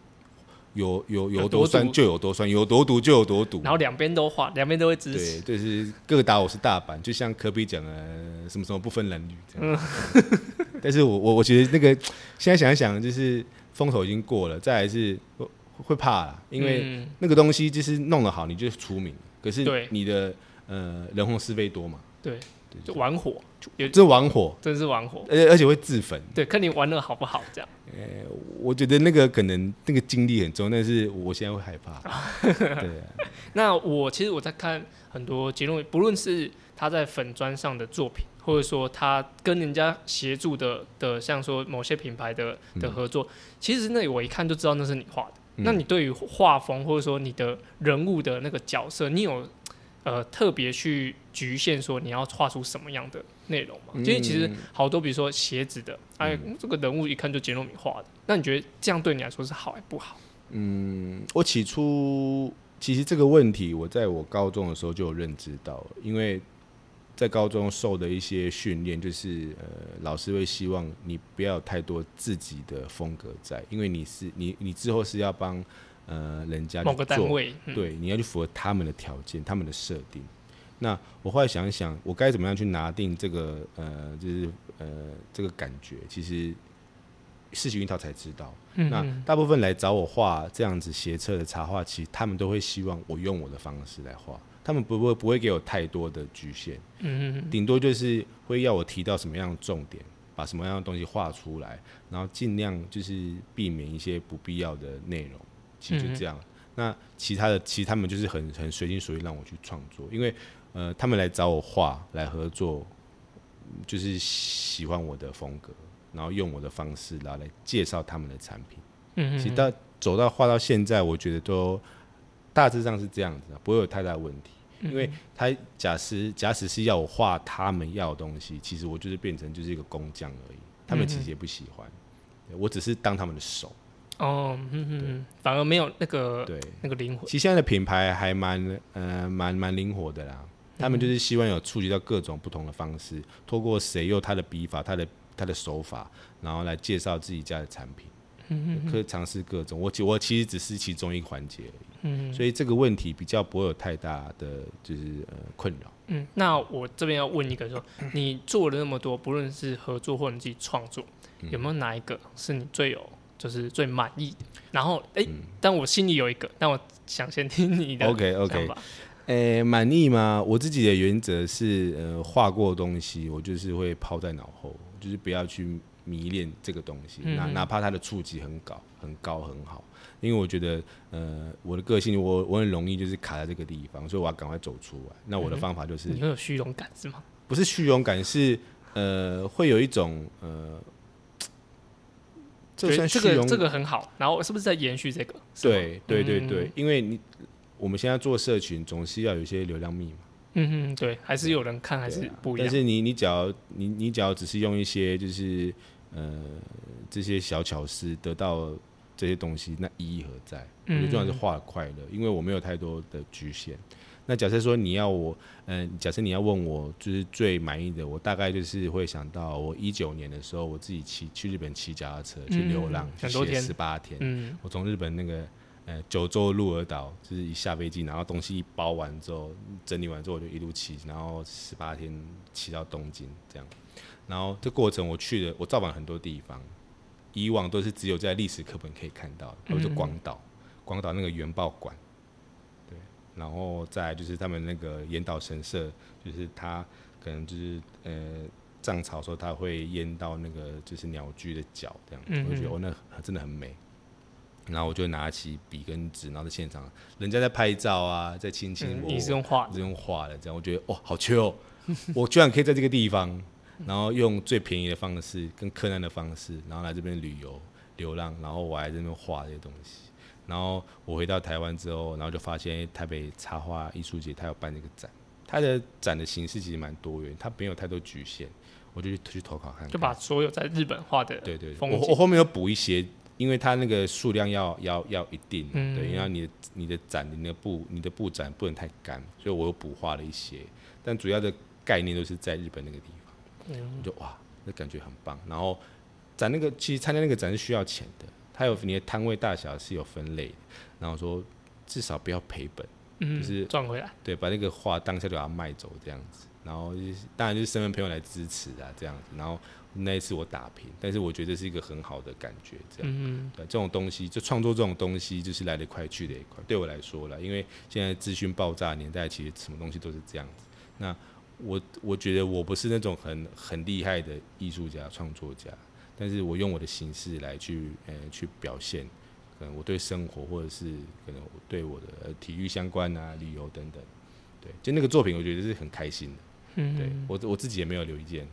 有有有多酸就有多酸，有多毒就有多毒，然后两边都画，两边都会支持。对，就是各打我是大板，就像科比讲的什么什么不分男女这样。(laughs) 但是我我我觉得那个现在想一想，就是。风头已经过了，再来是会会怕了，因为那个东西就是弄得好，你就出名。可是你的呃人红是非多嘛？对，就玩火，这玩火，真是玩火，而且而且会自焚。对，看你玩的好不好这样。呃，我觉得那个可能那个经历很重，但是我现在会害怕。(laughs) 对。那我其实我在看很多结论，不论是他在粉砖上的作品。或者说他跟人家协助的的，像说某些品牌的的合作，其实那我一看就知道那是你画的。那你对于画风或者说你的人物的那个角色，你有呃特别去局限说你要画出什么样的内容吗？因为其实好多比如说鞋子的，哎，这个人物一看就杰诺米画的，那你觉得这样对你来说是好还不好？嗯，我起初其实这个问题我在我高中的时候就有认知到，因为。在高中受的一些训练，就是呃，老师会希望你不要太多自己的风格在，因为你是你你之后是要帮呃人家某个单位，对，你要去符合他们的条件、他们的设定。那我后来想一想，我该怎么样去拿定这个呃，就是呃这个感觉，其实事情一套才知道。那大部分来找我画这样子斜侧的插画，其实他们都会希望我用我的方式来画。他们不会不会给我太多的局限，嗯嗯顶多就是会要我提到什么样的重点，把什么样的东西画出来，然后尽量就是避免一些不必要的内容，其实就这样。那其他的，其实他们就是很很随心所欲让我去创作，因为呃，他们来找我画来合作，就是喜欢我的风格，然后用我的方式，然后来介绍他们的产品。嗯其实到走到画到现在，我觉得都。大致上是这样子，不会有太大问题，因为他假使假使是要我画他们要的东西，其实我就是变成就是一个工匠而已，他们其实也不喜欢，我只是当他们的手。哦，嗯嗯，反而没有那个对。那个灵活。其实现在的品牌还蛮呃蛮蛮灵活的啦，他们就是希望有触及到各种不同的方式，透过谁用他的笔法、他的他的手法，然后来介绍自己家的产品。可以尝试各种，我我其实只是其中一个环节而已，嗯，所以这个问题比较不会有太大的就是呃困扰。嗯，那我这边要问一个说，你做了那么多，不论是合作或者你自己创作，有没有哪一个是你最有就是最满意的？然后哎，但我心里有一个，但我想先听你的 OK OK，诶，满意吗？我自己的原则是，呃，画过的东西我就是会抛在脑后，就是不要去。迷恋这个东西，哪哪怕它的触及很高、很高、很好，因为我觉得，呃，我的个性，我我很容易就是卡在这个地方，所以我要赶快走出来。那我的方法就是，你会有虚荣感是吗？不是虚荣感，是呃，会有一种呃，这算这个这个很好。然后是不是在延续这个？对对对对，因为你我们现在做社群，总是要有一些流量密码。嗯嗯，对，还是有人看，还是不一样。但是你你只要你你只要只是用一些就是呃这些小巧思得到这些东西，那意义何在？我觉得重要是画快乐，因为我没有太多的局限。那假设说你要我，嗯，假设你要问我就是最满意的，我大概就是会想到我一九年的时候，我自己骑去日本骑脚踏车去流浪，很多天十八天，嗯，我从日本那个呃九州鹿儿岛，就是一下飞机，然后东西一包完之后，整理完之后我就一路骑，然后十八天骑到东京这样。然后这过程我去了，我造访很多地方，以往都是只有在历史课本可以看到，或者广岛，广岛那个原爆馆，对，然后再就是他们那个岩岛神社，就是他可能就是呃涨潮时候他会淹到那个就是鸟居的脚这样，我就觉得哦那真的很美。然后我就拿起笔跟纸，然后在现场，人家在拍照啊，在亲亲我，你是用画，是用画的这样，我觉得哇好缺哦，我居然可以在这个地方。然后用最便宜的方式，跟柯南的方式，然后来这边旅游、流浪，然后我还在那边画这些东西。然后我回到台湾之后，然后就发现台北插画艺术节，他要办这个展，他的展的形式其实蛮多元，他没有太多局限。我就去去投考看，就把所有在日本画的对对，我我后面有补一些，因为他那个数量要要要一定，对，因为你的你的展你的布你的布展不能太干，所以我又补画了一些，但主要的概念都是在日本那个地方。我就哇，那感觉很棒。然后展那个，其实参加那个展是需要钱的，它有你的摊位大小是有分类的。然后说至少不要赔本，就是赚回来。对，把那个画当下就把它卖走这样子。然后当然就是身边朋友来支持啊，这样子。然后那一次我打平，但是我觉得是一个很好的感觉，这样。嗯对，这种东西就创作这种东西，就是来得快去得也快。对我来说了，因为现在资讯爆炸年代，其实什么东西都是这样子。那我我觉得我不是那种很很厉害的艺术家创作家，但是我用我的形式来去呃去表现，可能我对生活或者是可能对我的体育相关啊旅游等等，对，就那个作品我觉得是很开心的，嗯，对我我自己也没有留一件，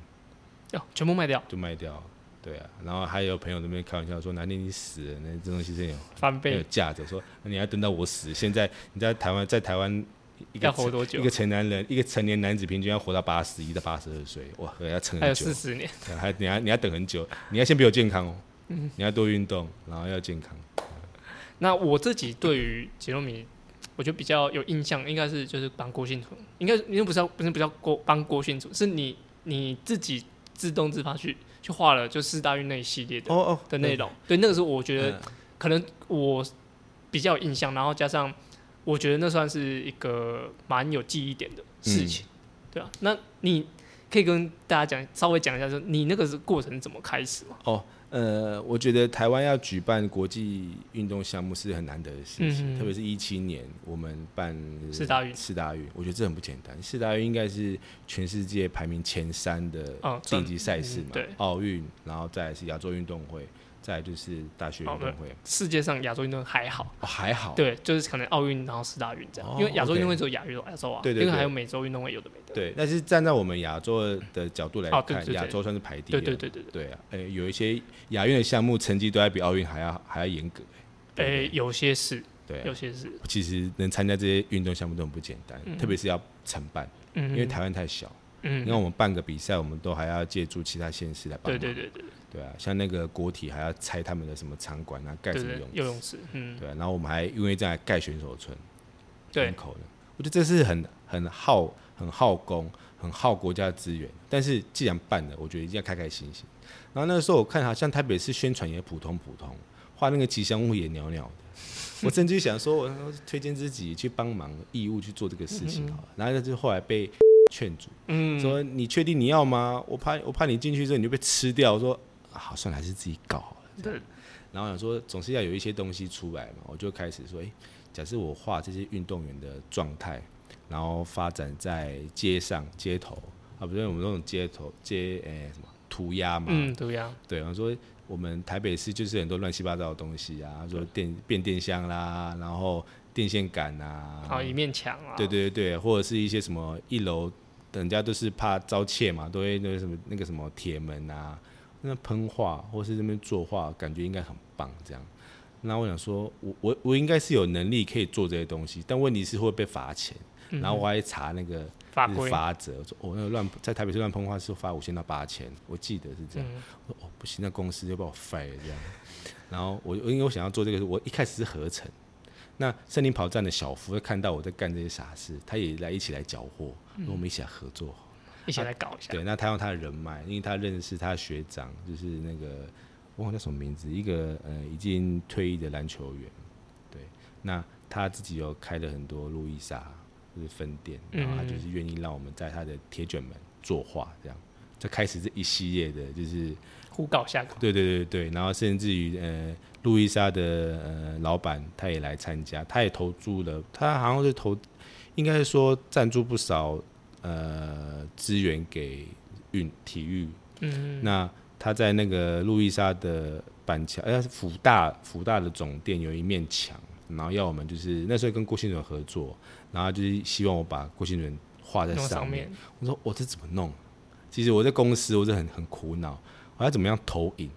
哦，全部卖掉，就卖掉，对啊，然后还有朋友那边开玩笑说哪天你死了，那这东西是有翻倍有价值，说你要等到我死，现在你在台湾在台湾。要活多久？一个成男人，一个成年男子平均要活到八十一到八十二岁，哇，要撑很久。还有四十年，还你要你要等很久，你要先比我健康哦，嗯，你要多运动，然后要健康。那我自己对于杰罗米，我觉得比较有印象，应该是就是帮郭信存，应该因为不是不是不叫郭帮郭信存，是你你自己自动自发去去画了就四大运那一系列的哦哦的内容，对，那个时候我觉得可能我比较有印象，然后加上。我觉得那算是一个蛮有记忆点的事情，对啊。那你可以跟大家讲，稍微讲一下，说你那个是过程怎么开始吗？哦，呃，我觉得台湾要举办国际运动项目是很难得的事情，特别是一七年我们办四大运，四大运，我觉得这很不简单。四大运应该是全世界排名前三的顶级赛事嘛，对，奥运，然后再是亚洲运动会。再就是大学运动会，世界上亚洲运动会还好，还好，对，就是可能奥运然后四大运这样，因为亚洲运动会只有亚运亚洲啊，对对，因为还有美洲运动会有的没的。对，但是站在我们亚洲的角度来看，亚洲算是排第一，对对对对对。啊，诶，有一些亚运的项目成绩都要比奥运还要还要严格，诶，有些是，对，有些是，其实能参加这些运动项目都很不简单，特别是要承办，嗯因为台湾太小。嗯，因为我们办个比赛，我们都还要借助其他县市来帮忙。对对对对。对啊，像那个国体还要拆他们的什么场馆啊，盖什么游泳池。嗯。对啊，然后我们还因为在盖选手村。对。口的，我觉得这是很很耗很耗工、很耗国家资源。但是既然办了，我觉得一定要开开心心。然后那个时候我看好像台北市宣传也普通普通，画那个吉祥物也袅袅的。(laughs) 我甚至想说，我推荐自己去帮忙义务去做这个事情好了。然后就后来被。劝阻，嗯，说你确定你要吗？我怕我怕你进去之后你就被吃掉。我说好，算了，还是自己搞好了。对。然后想说，总是要有一些东西出来嘛，我就开始说，哎，假设我画这些运动员的状态，然后发展在街上、街头啊，不是我们那种街头街，诶，什么涂鸦嘛？嗯，涂鸦。对，我说我们台北市就是很多乱七八糟的东西啊，说电变电箱啦，然后。电线杆啊，好一面墙啊，对对对或者是一些什么一楼，人家都是怕遭窃嘛，都会那个什么那个什么铁门啊，那喷画或是那边作画，感觉应该很棒这样。那我想说，我我我应该是有能力可以做这些东西，但问题是会被罚钱。然后我还查那个法规法则，说哦那个乱在台北市乱喷画是罚五千到八千，我记得是这样。我说哦不行，那公司就把我 fire 这样。然后我因为我想要做这个，我一开始是合成。那森林跑站的小夫看到我在干这些傻事，他也来一起来缴获，我们一起来合作，一起来搞一下。对，那他用他的人脉，因为他认识他的学长，就是那个忘了叫什么名字，一个呃已经退役的篮球员。对，那他自己有开了很多路易莎就是分店，然后他就是愿意让我们在他的铁卷门作画，这样就开始这一系列的，就是胡搞瞎搞。对对对对，然后甚至于呃，路易莎的呃老板他也来参加，他也投注了，他好像是投，应该是说赞助不少呃资源给运体育。嗯，那他在那个路易莎的板桥，哎，是福大福大的总店有一面墙，然后要我们就是那时候跟郭新伦合作，然后就是希望我把郭新伦画在上面。我说我这怎么弄？其实我在公司我是很很苦恼，我要怎么样投影，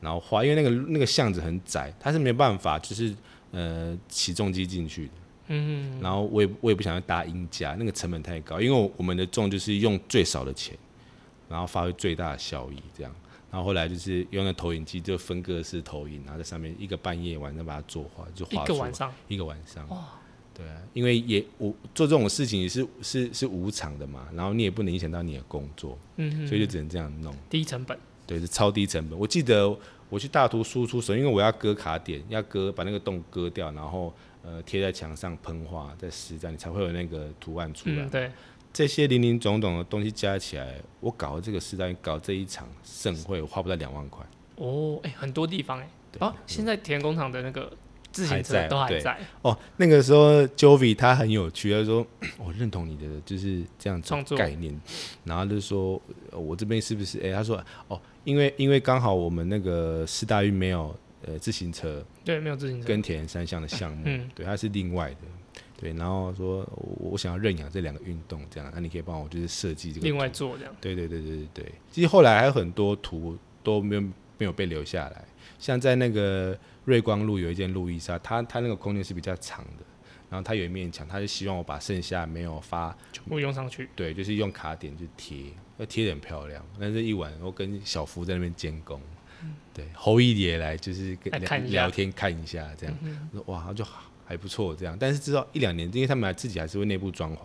然后画，因为那个那个巷子很窄，它是没办法就是呃起重机进去的。嗯，然后我也我也不想要搭音架，那个成本太高，因为我们的重就是用最少的钱。然后发挥最大的效益，这样。然后后来就是用那投影机，就分割式投影，然后在上面一个半夜晚上把它作画，就画一个晚上，一个晚上。哇，对啊，因为也我做这种事情也是是是无偿的嘛，然后你也不能影响到你的工作，嗯，所以就只能这样弄。低成本，对，是超低成本。我记得我去大图输出时候，因为我要割卡点，要割把那个洞割掉，然后呃贴在墙上喷画，在施这样，你才会有那个图案出来。对。这些零零总总的东西加起来，我搞这个时代，搞这一场盛会，我花不到两万块。哦，哎，很多地方哎。哦，现在田工厂的那个自行车都还在。哦，那个时候 Jovi 他很有趣，他说 (clears throat) 我认同你的就是这样创作概念，然后就说我这边是不是？哎，他说哦，因为因为刚好我们那个四大运没有呃自行车，对，没有自行车跟田三项的项目，嗯，对，它是另外的。对，然后说，我想要认养这两个运动，这样，那你可以帮我就是设计这个。另外做这样。对对对对对对。其实后来还有很多图都没有没有被留下来，像在那个瑞光路有一件路易莎，它它那个空间是比较长的，然后它有一面墙，他就希望我把剩下没有发全部用上去。对，就是用卡点就贴，要贴的很漂亮。但是一晚我跟小福在那边监工，对，侯一也来就是跟聊天看一下这样，说哇就好。还不错，这样，但是至少一两年，因为他们自己还是会内部装潢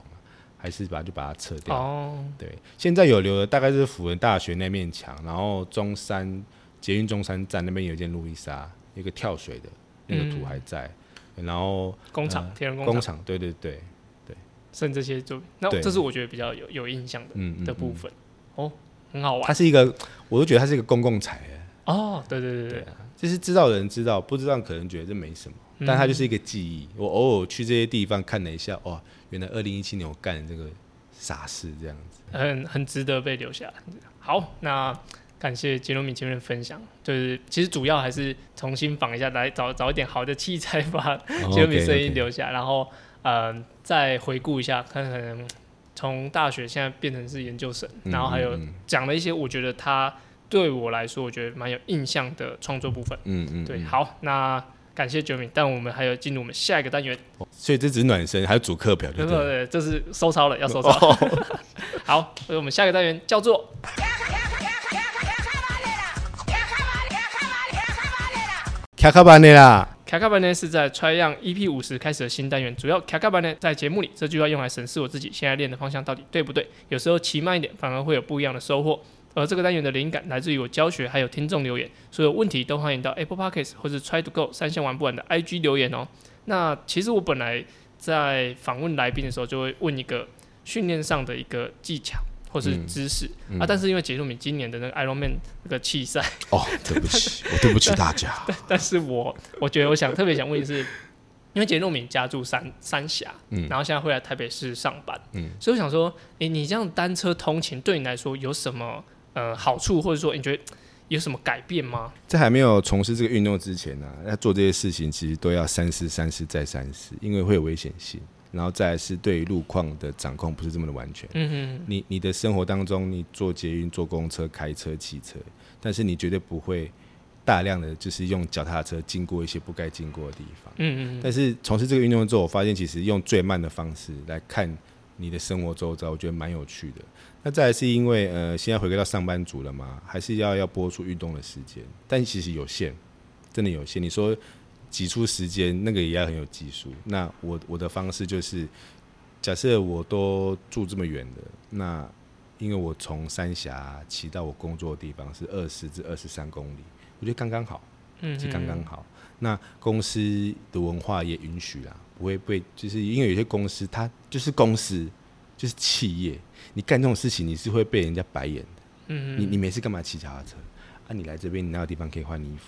还是把就把它撤掉。哦，对，现在有留的大概是辅仁大学那面墙，然后中山捷运中山站那边有一件路易莎，一个跳水的那个图还在，然后工厂天然工厂，对对对对，剩这些就那这是我觉得比较有有印象的嗯的部分，哦，很好玩。它是一个，我都觉得它是一个公共财。哦，对对对对，就是知道的人知道，不知道可能觉得这没什么。但它就是一个记忆。我偶尔去这些地方看了一下，哇，原来二零一七年我干了这个傻事这样子，很很值得被留下来。好，那感谢杰罗米前面的分享，就是其实主要还是重新仿一下，来找找一点好的器材把杰罗米声音留下，然后呃再回顾一下，看看从大学现在变成是研究生，然后还有讲了一些我觉得他对我来说我觉得蛮有印象的创作部分。嗯嗯，对，好，那。感谢九敏，但我们还有进入我们下一个单元，所以这只是暖身，还有主课表，对不对？这是收操了，要收操。(laughs) 好，所以我们下一个单元叫做卡卡班的啦。卡卡班呢是在 Try Young EP 五十开始的新单元，主要卡卡班呢在节目里这句话用来审视我自己现在练的方向到底对不对，有时候骑慢一点反而会有不一样的收获。而这个单元的灵感来自于我教学，还有听众留言，所有问题都欢迎到 Apple Podcasts 或者 Try to Go 三线玩不完的 IG 留言哦。那其实我本来在访问来宾的时候，就会问一个训练上的一个技巧或是知识啊，但是因为杰路米今年的那个 Ironman 那个气赛，哦，对不起，我对不起大家。(laughs) 但是我我觉得我想特别想问的是，因为杰路米家住三三峡，嗯，然后现在会来台北市上班，嗯，所以我想说，诶，你这样单车通勤对你来说有什么？呃，好处或者说你觉得 (tsk) 有什么改变吗？在还没有从事这个运动之前呢，要做这些事情，其实都要三思、三思再三思，因为会有危险性。然后再是对于路况的掌控不是这么的完全。嗯嗯，你你的生活当中，你坐捷运、坐公车、开车、骑车，但是你绝对不会大量的就是用脚踏车经过一些不该经过的地方。嗯嗯。但是从事这个运动之后，我发现其实用最慢的方式来看你的生活周遭，我觉得蛮有趣的。那再来是因为呃，现在回归到上班族了嘛，还是要要播出运动的时间，但其实有限，真的有限。你说挤出时间，那个也要很有技术。那我我的方式就是，假设我都住这么远的，那因为我从三峡骑到我工作的地方是二十至二十三公里，我觉得刚刚好，嗯是刚刚好。那公司的文化也允许啦，不会被就是因为有些公司它就是公司就是企业，你干这种事情你是会被人家白眼的。嗯你你每次干嘛骑脚踏车？啊，你来这边你哪有地方可以换衣服？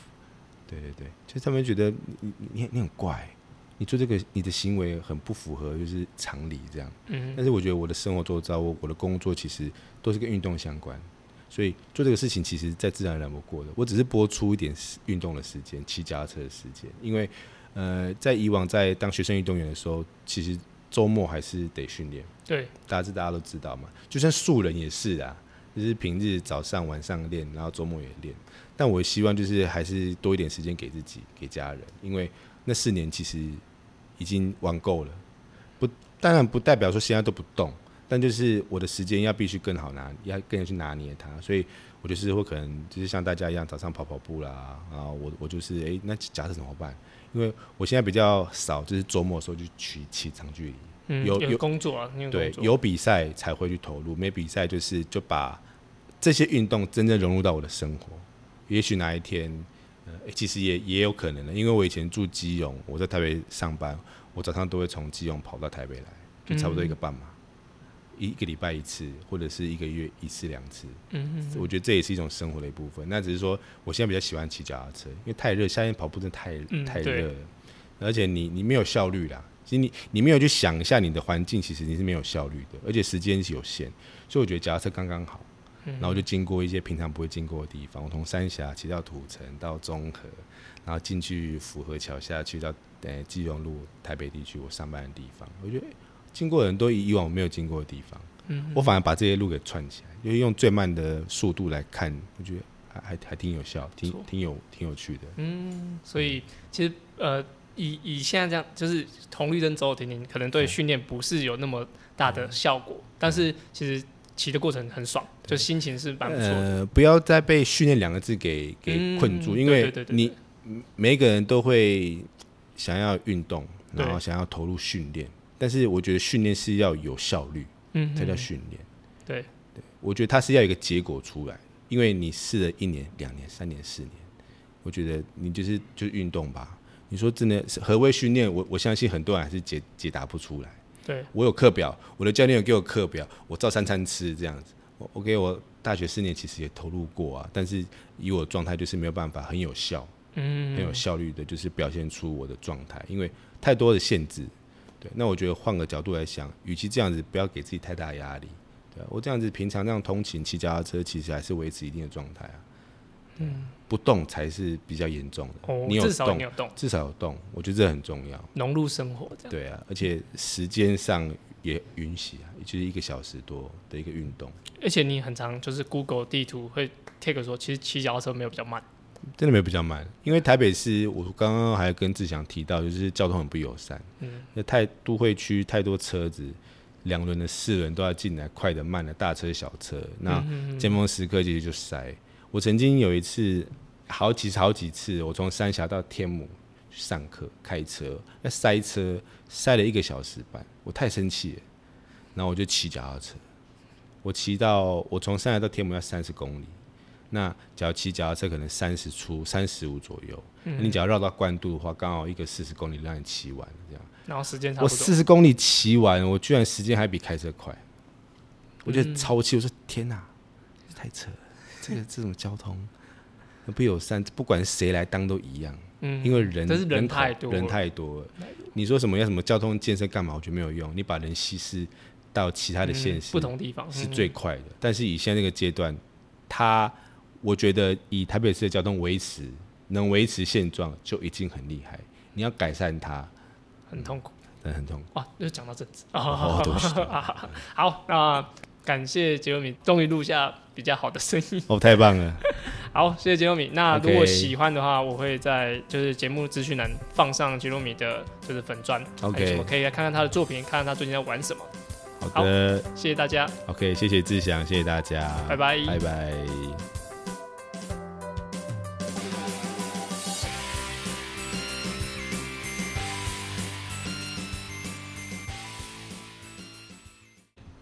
对对对，就是他们觉得你你你很怪，你做这个你的行为很不符合就是常理这样。嗯。但是我觉得我的生活做到我我的工作其实都是跟运动相关。所以做这个事情，其实在自然而然过的。我只是播出一点运动的时间，骑脚踏车的时间。因为，呃，在以往在当学生运动员的时候，其实周末还是得训练。对，大致大家都知道嘛。就算素人也是啊，就是平日早上晚上练，然后周末也练。但我希望就是还是多一点时间给自己，给家人。因为那四年其实已经玩够了。不，当然不代表说现在都不动。但就是我的时间要必须更好拿，要更要去拿捏它，所以我就是会可能就是像大家一样早上跑跑步啦，然后我我就是哎，那假设怎么办？因为我现在比较少，就是周末的时候就去骑长距离，有有工作啊，对，有比赛才会去投入，没比赛就是就把这些运动真正融入到我的生活。也许哪一天，呃，其实也也有可能的，因为我以前住基隆，我在台北上班，我早上都会从基隆跑到台北来，就差不多一个半马。一个礼拜一次，或者是一个月一次两次，嗯嗯，我觉得这也是一种生活的一部分。那只是说，我现在比较喜欢骑脚踏车，因为太热，夏天跑步真的太太热了，而且你你没有效率啦。其实你你没有去想一下你的环境，其实你是没有效率的，而且时间是有限，所以我觉得脚踏车刚刚好。然后就经过一些平常不会经过的地方，我从三峡骑到土城，到中和，然后进去府河桥下去到呃基隆路台北地区我上班的地方，我觉得。经过很多以往我没有经过的地方，嗯，我反而把这些路给串起来，因为用最慢的速度来看，我觉得还还还挺有效，挺挺有挺有趣的。嗯，所以其实呃，以以现在这样，就是红绿灯走走停停，可能对训练不是有那么大的效果，但是其实骑的过程很爽，就心情是蛮不错的。呃，不要再被训练两个字给给困住，因为你每一个人都会想要运动，然后想要投入训练。但是我觉得训练是要有效率，嗯，才叫训练。对，对，我觉得它是要一个结果出来，因为你试了一年、两年、三年、四年，我觉得你就是就运动吧。你说真的何谓训练？我我相信很多人还是解解答不出来。对，我有课表，我的教练有给我课表，我照三餐吃这样子。我 OK，我大学四年其实也投入过啊，但是以我的状态就是没有办法很有效，嗯，很有效率的，就是表现出我的状态，因为太多的限制。那我觉得换个角度来想，与其这样子，不要给自己太大压力。对我这样子平常这样通勤骑脚踏车，其实还是维持一定的状态啊。嗯，不动才是比较严重的。哦，你有动，至少有动，我觉得这很重要。融入生活这样。对啊，而且时间上也允许啊，也就是一个小时多的一个运动。而且你很常，就是 Google 地图会 take 说，其实骑脚踏车没有比较慢。真的没有比较慢，因为台北市，我刚刚还跟志祥提到，就是交通很不友善。嗯，那太都会区太多车子，两轮的、四轮都要进来，快的、慢的，大车、小车，那尖峰时刻其实就塞。我曾经有一次，好几好几次，我从三峡到天母上课开车，那塞车塞了一个小时半，我太生气了，然后我就骑脚踏车，我骑到我从三峡到天母要三十公里。那只要骑脚踏车，可能三十出、三十五左右。你只要绕到关渡的话，刚好一个四十公里让你骑完这样。然后时间差不多。我四十公里骑完，我居然时间还比开车快，我觉得超气！我说天哪，太扯了！这个 (laughs) 这种交通不友善，不管谁来当都一样。嗯，因为人人太多，人太多了。你说什么要什么交通建设干嘛？我觉得没有用。你把人稀释到其他的县市、不同地方是最快的。但是以现在这个阶段，它。我觉得以台北市的交通维持能维持现状就已经很厉害，你要改善它，很痛苦，真的很痛苦。哇，又讲到政治啊，(laughs) 好，那感谢杰罗米，终于录下比较好的声音，哦，太棒了。(laughs) 好，谢谢杰罗米。那如果喜欢的话，我会在就是节目资讯栏放上杰罗米的，就是粉砖，OK，可以来看看他的作品，看看他最近在玩什么。好的，谢谢大家。OK，谢谢志祥，谢谢大家，拜拜，拜拜。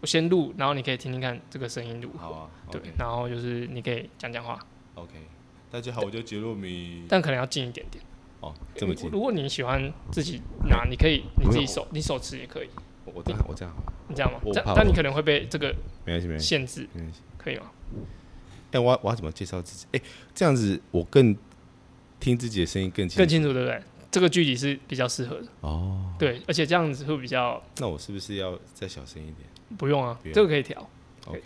我先录，然后你可以听听看这个声音录。好啊，对，然后就是你可以讲讲话。OK，大家好，我叫杰洛米。但可能要近一点点。哦，这么近。如果你喜欢自己拿，你可以你自己手，你手持也可以。我这样，我这样好。你这样吗？但但你可能会被这个没关系，没关系，限制，没关系可以吗？哎，我我要怎么介绍自己？哎，这样子我更听自己的声音更清更清楚，对不对？这个距离是比较适合的哦。对，而且这样子会比较……那我是不是要再小声一点？不用啊，这个可以调。OK。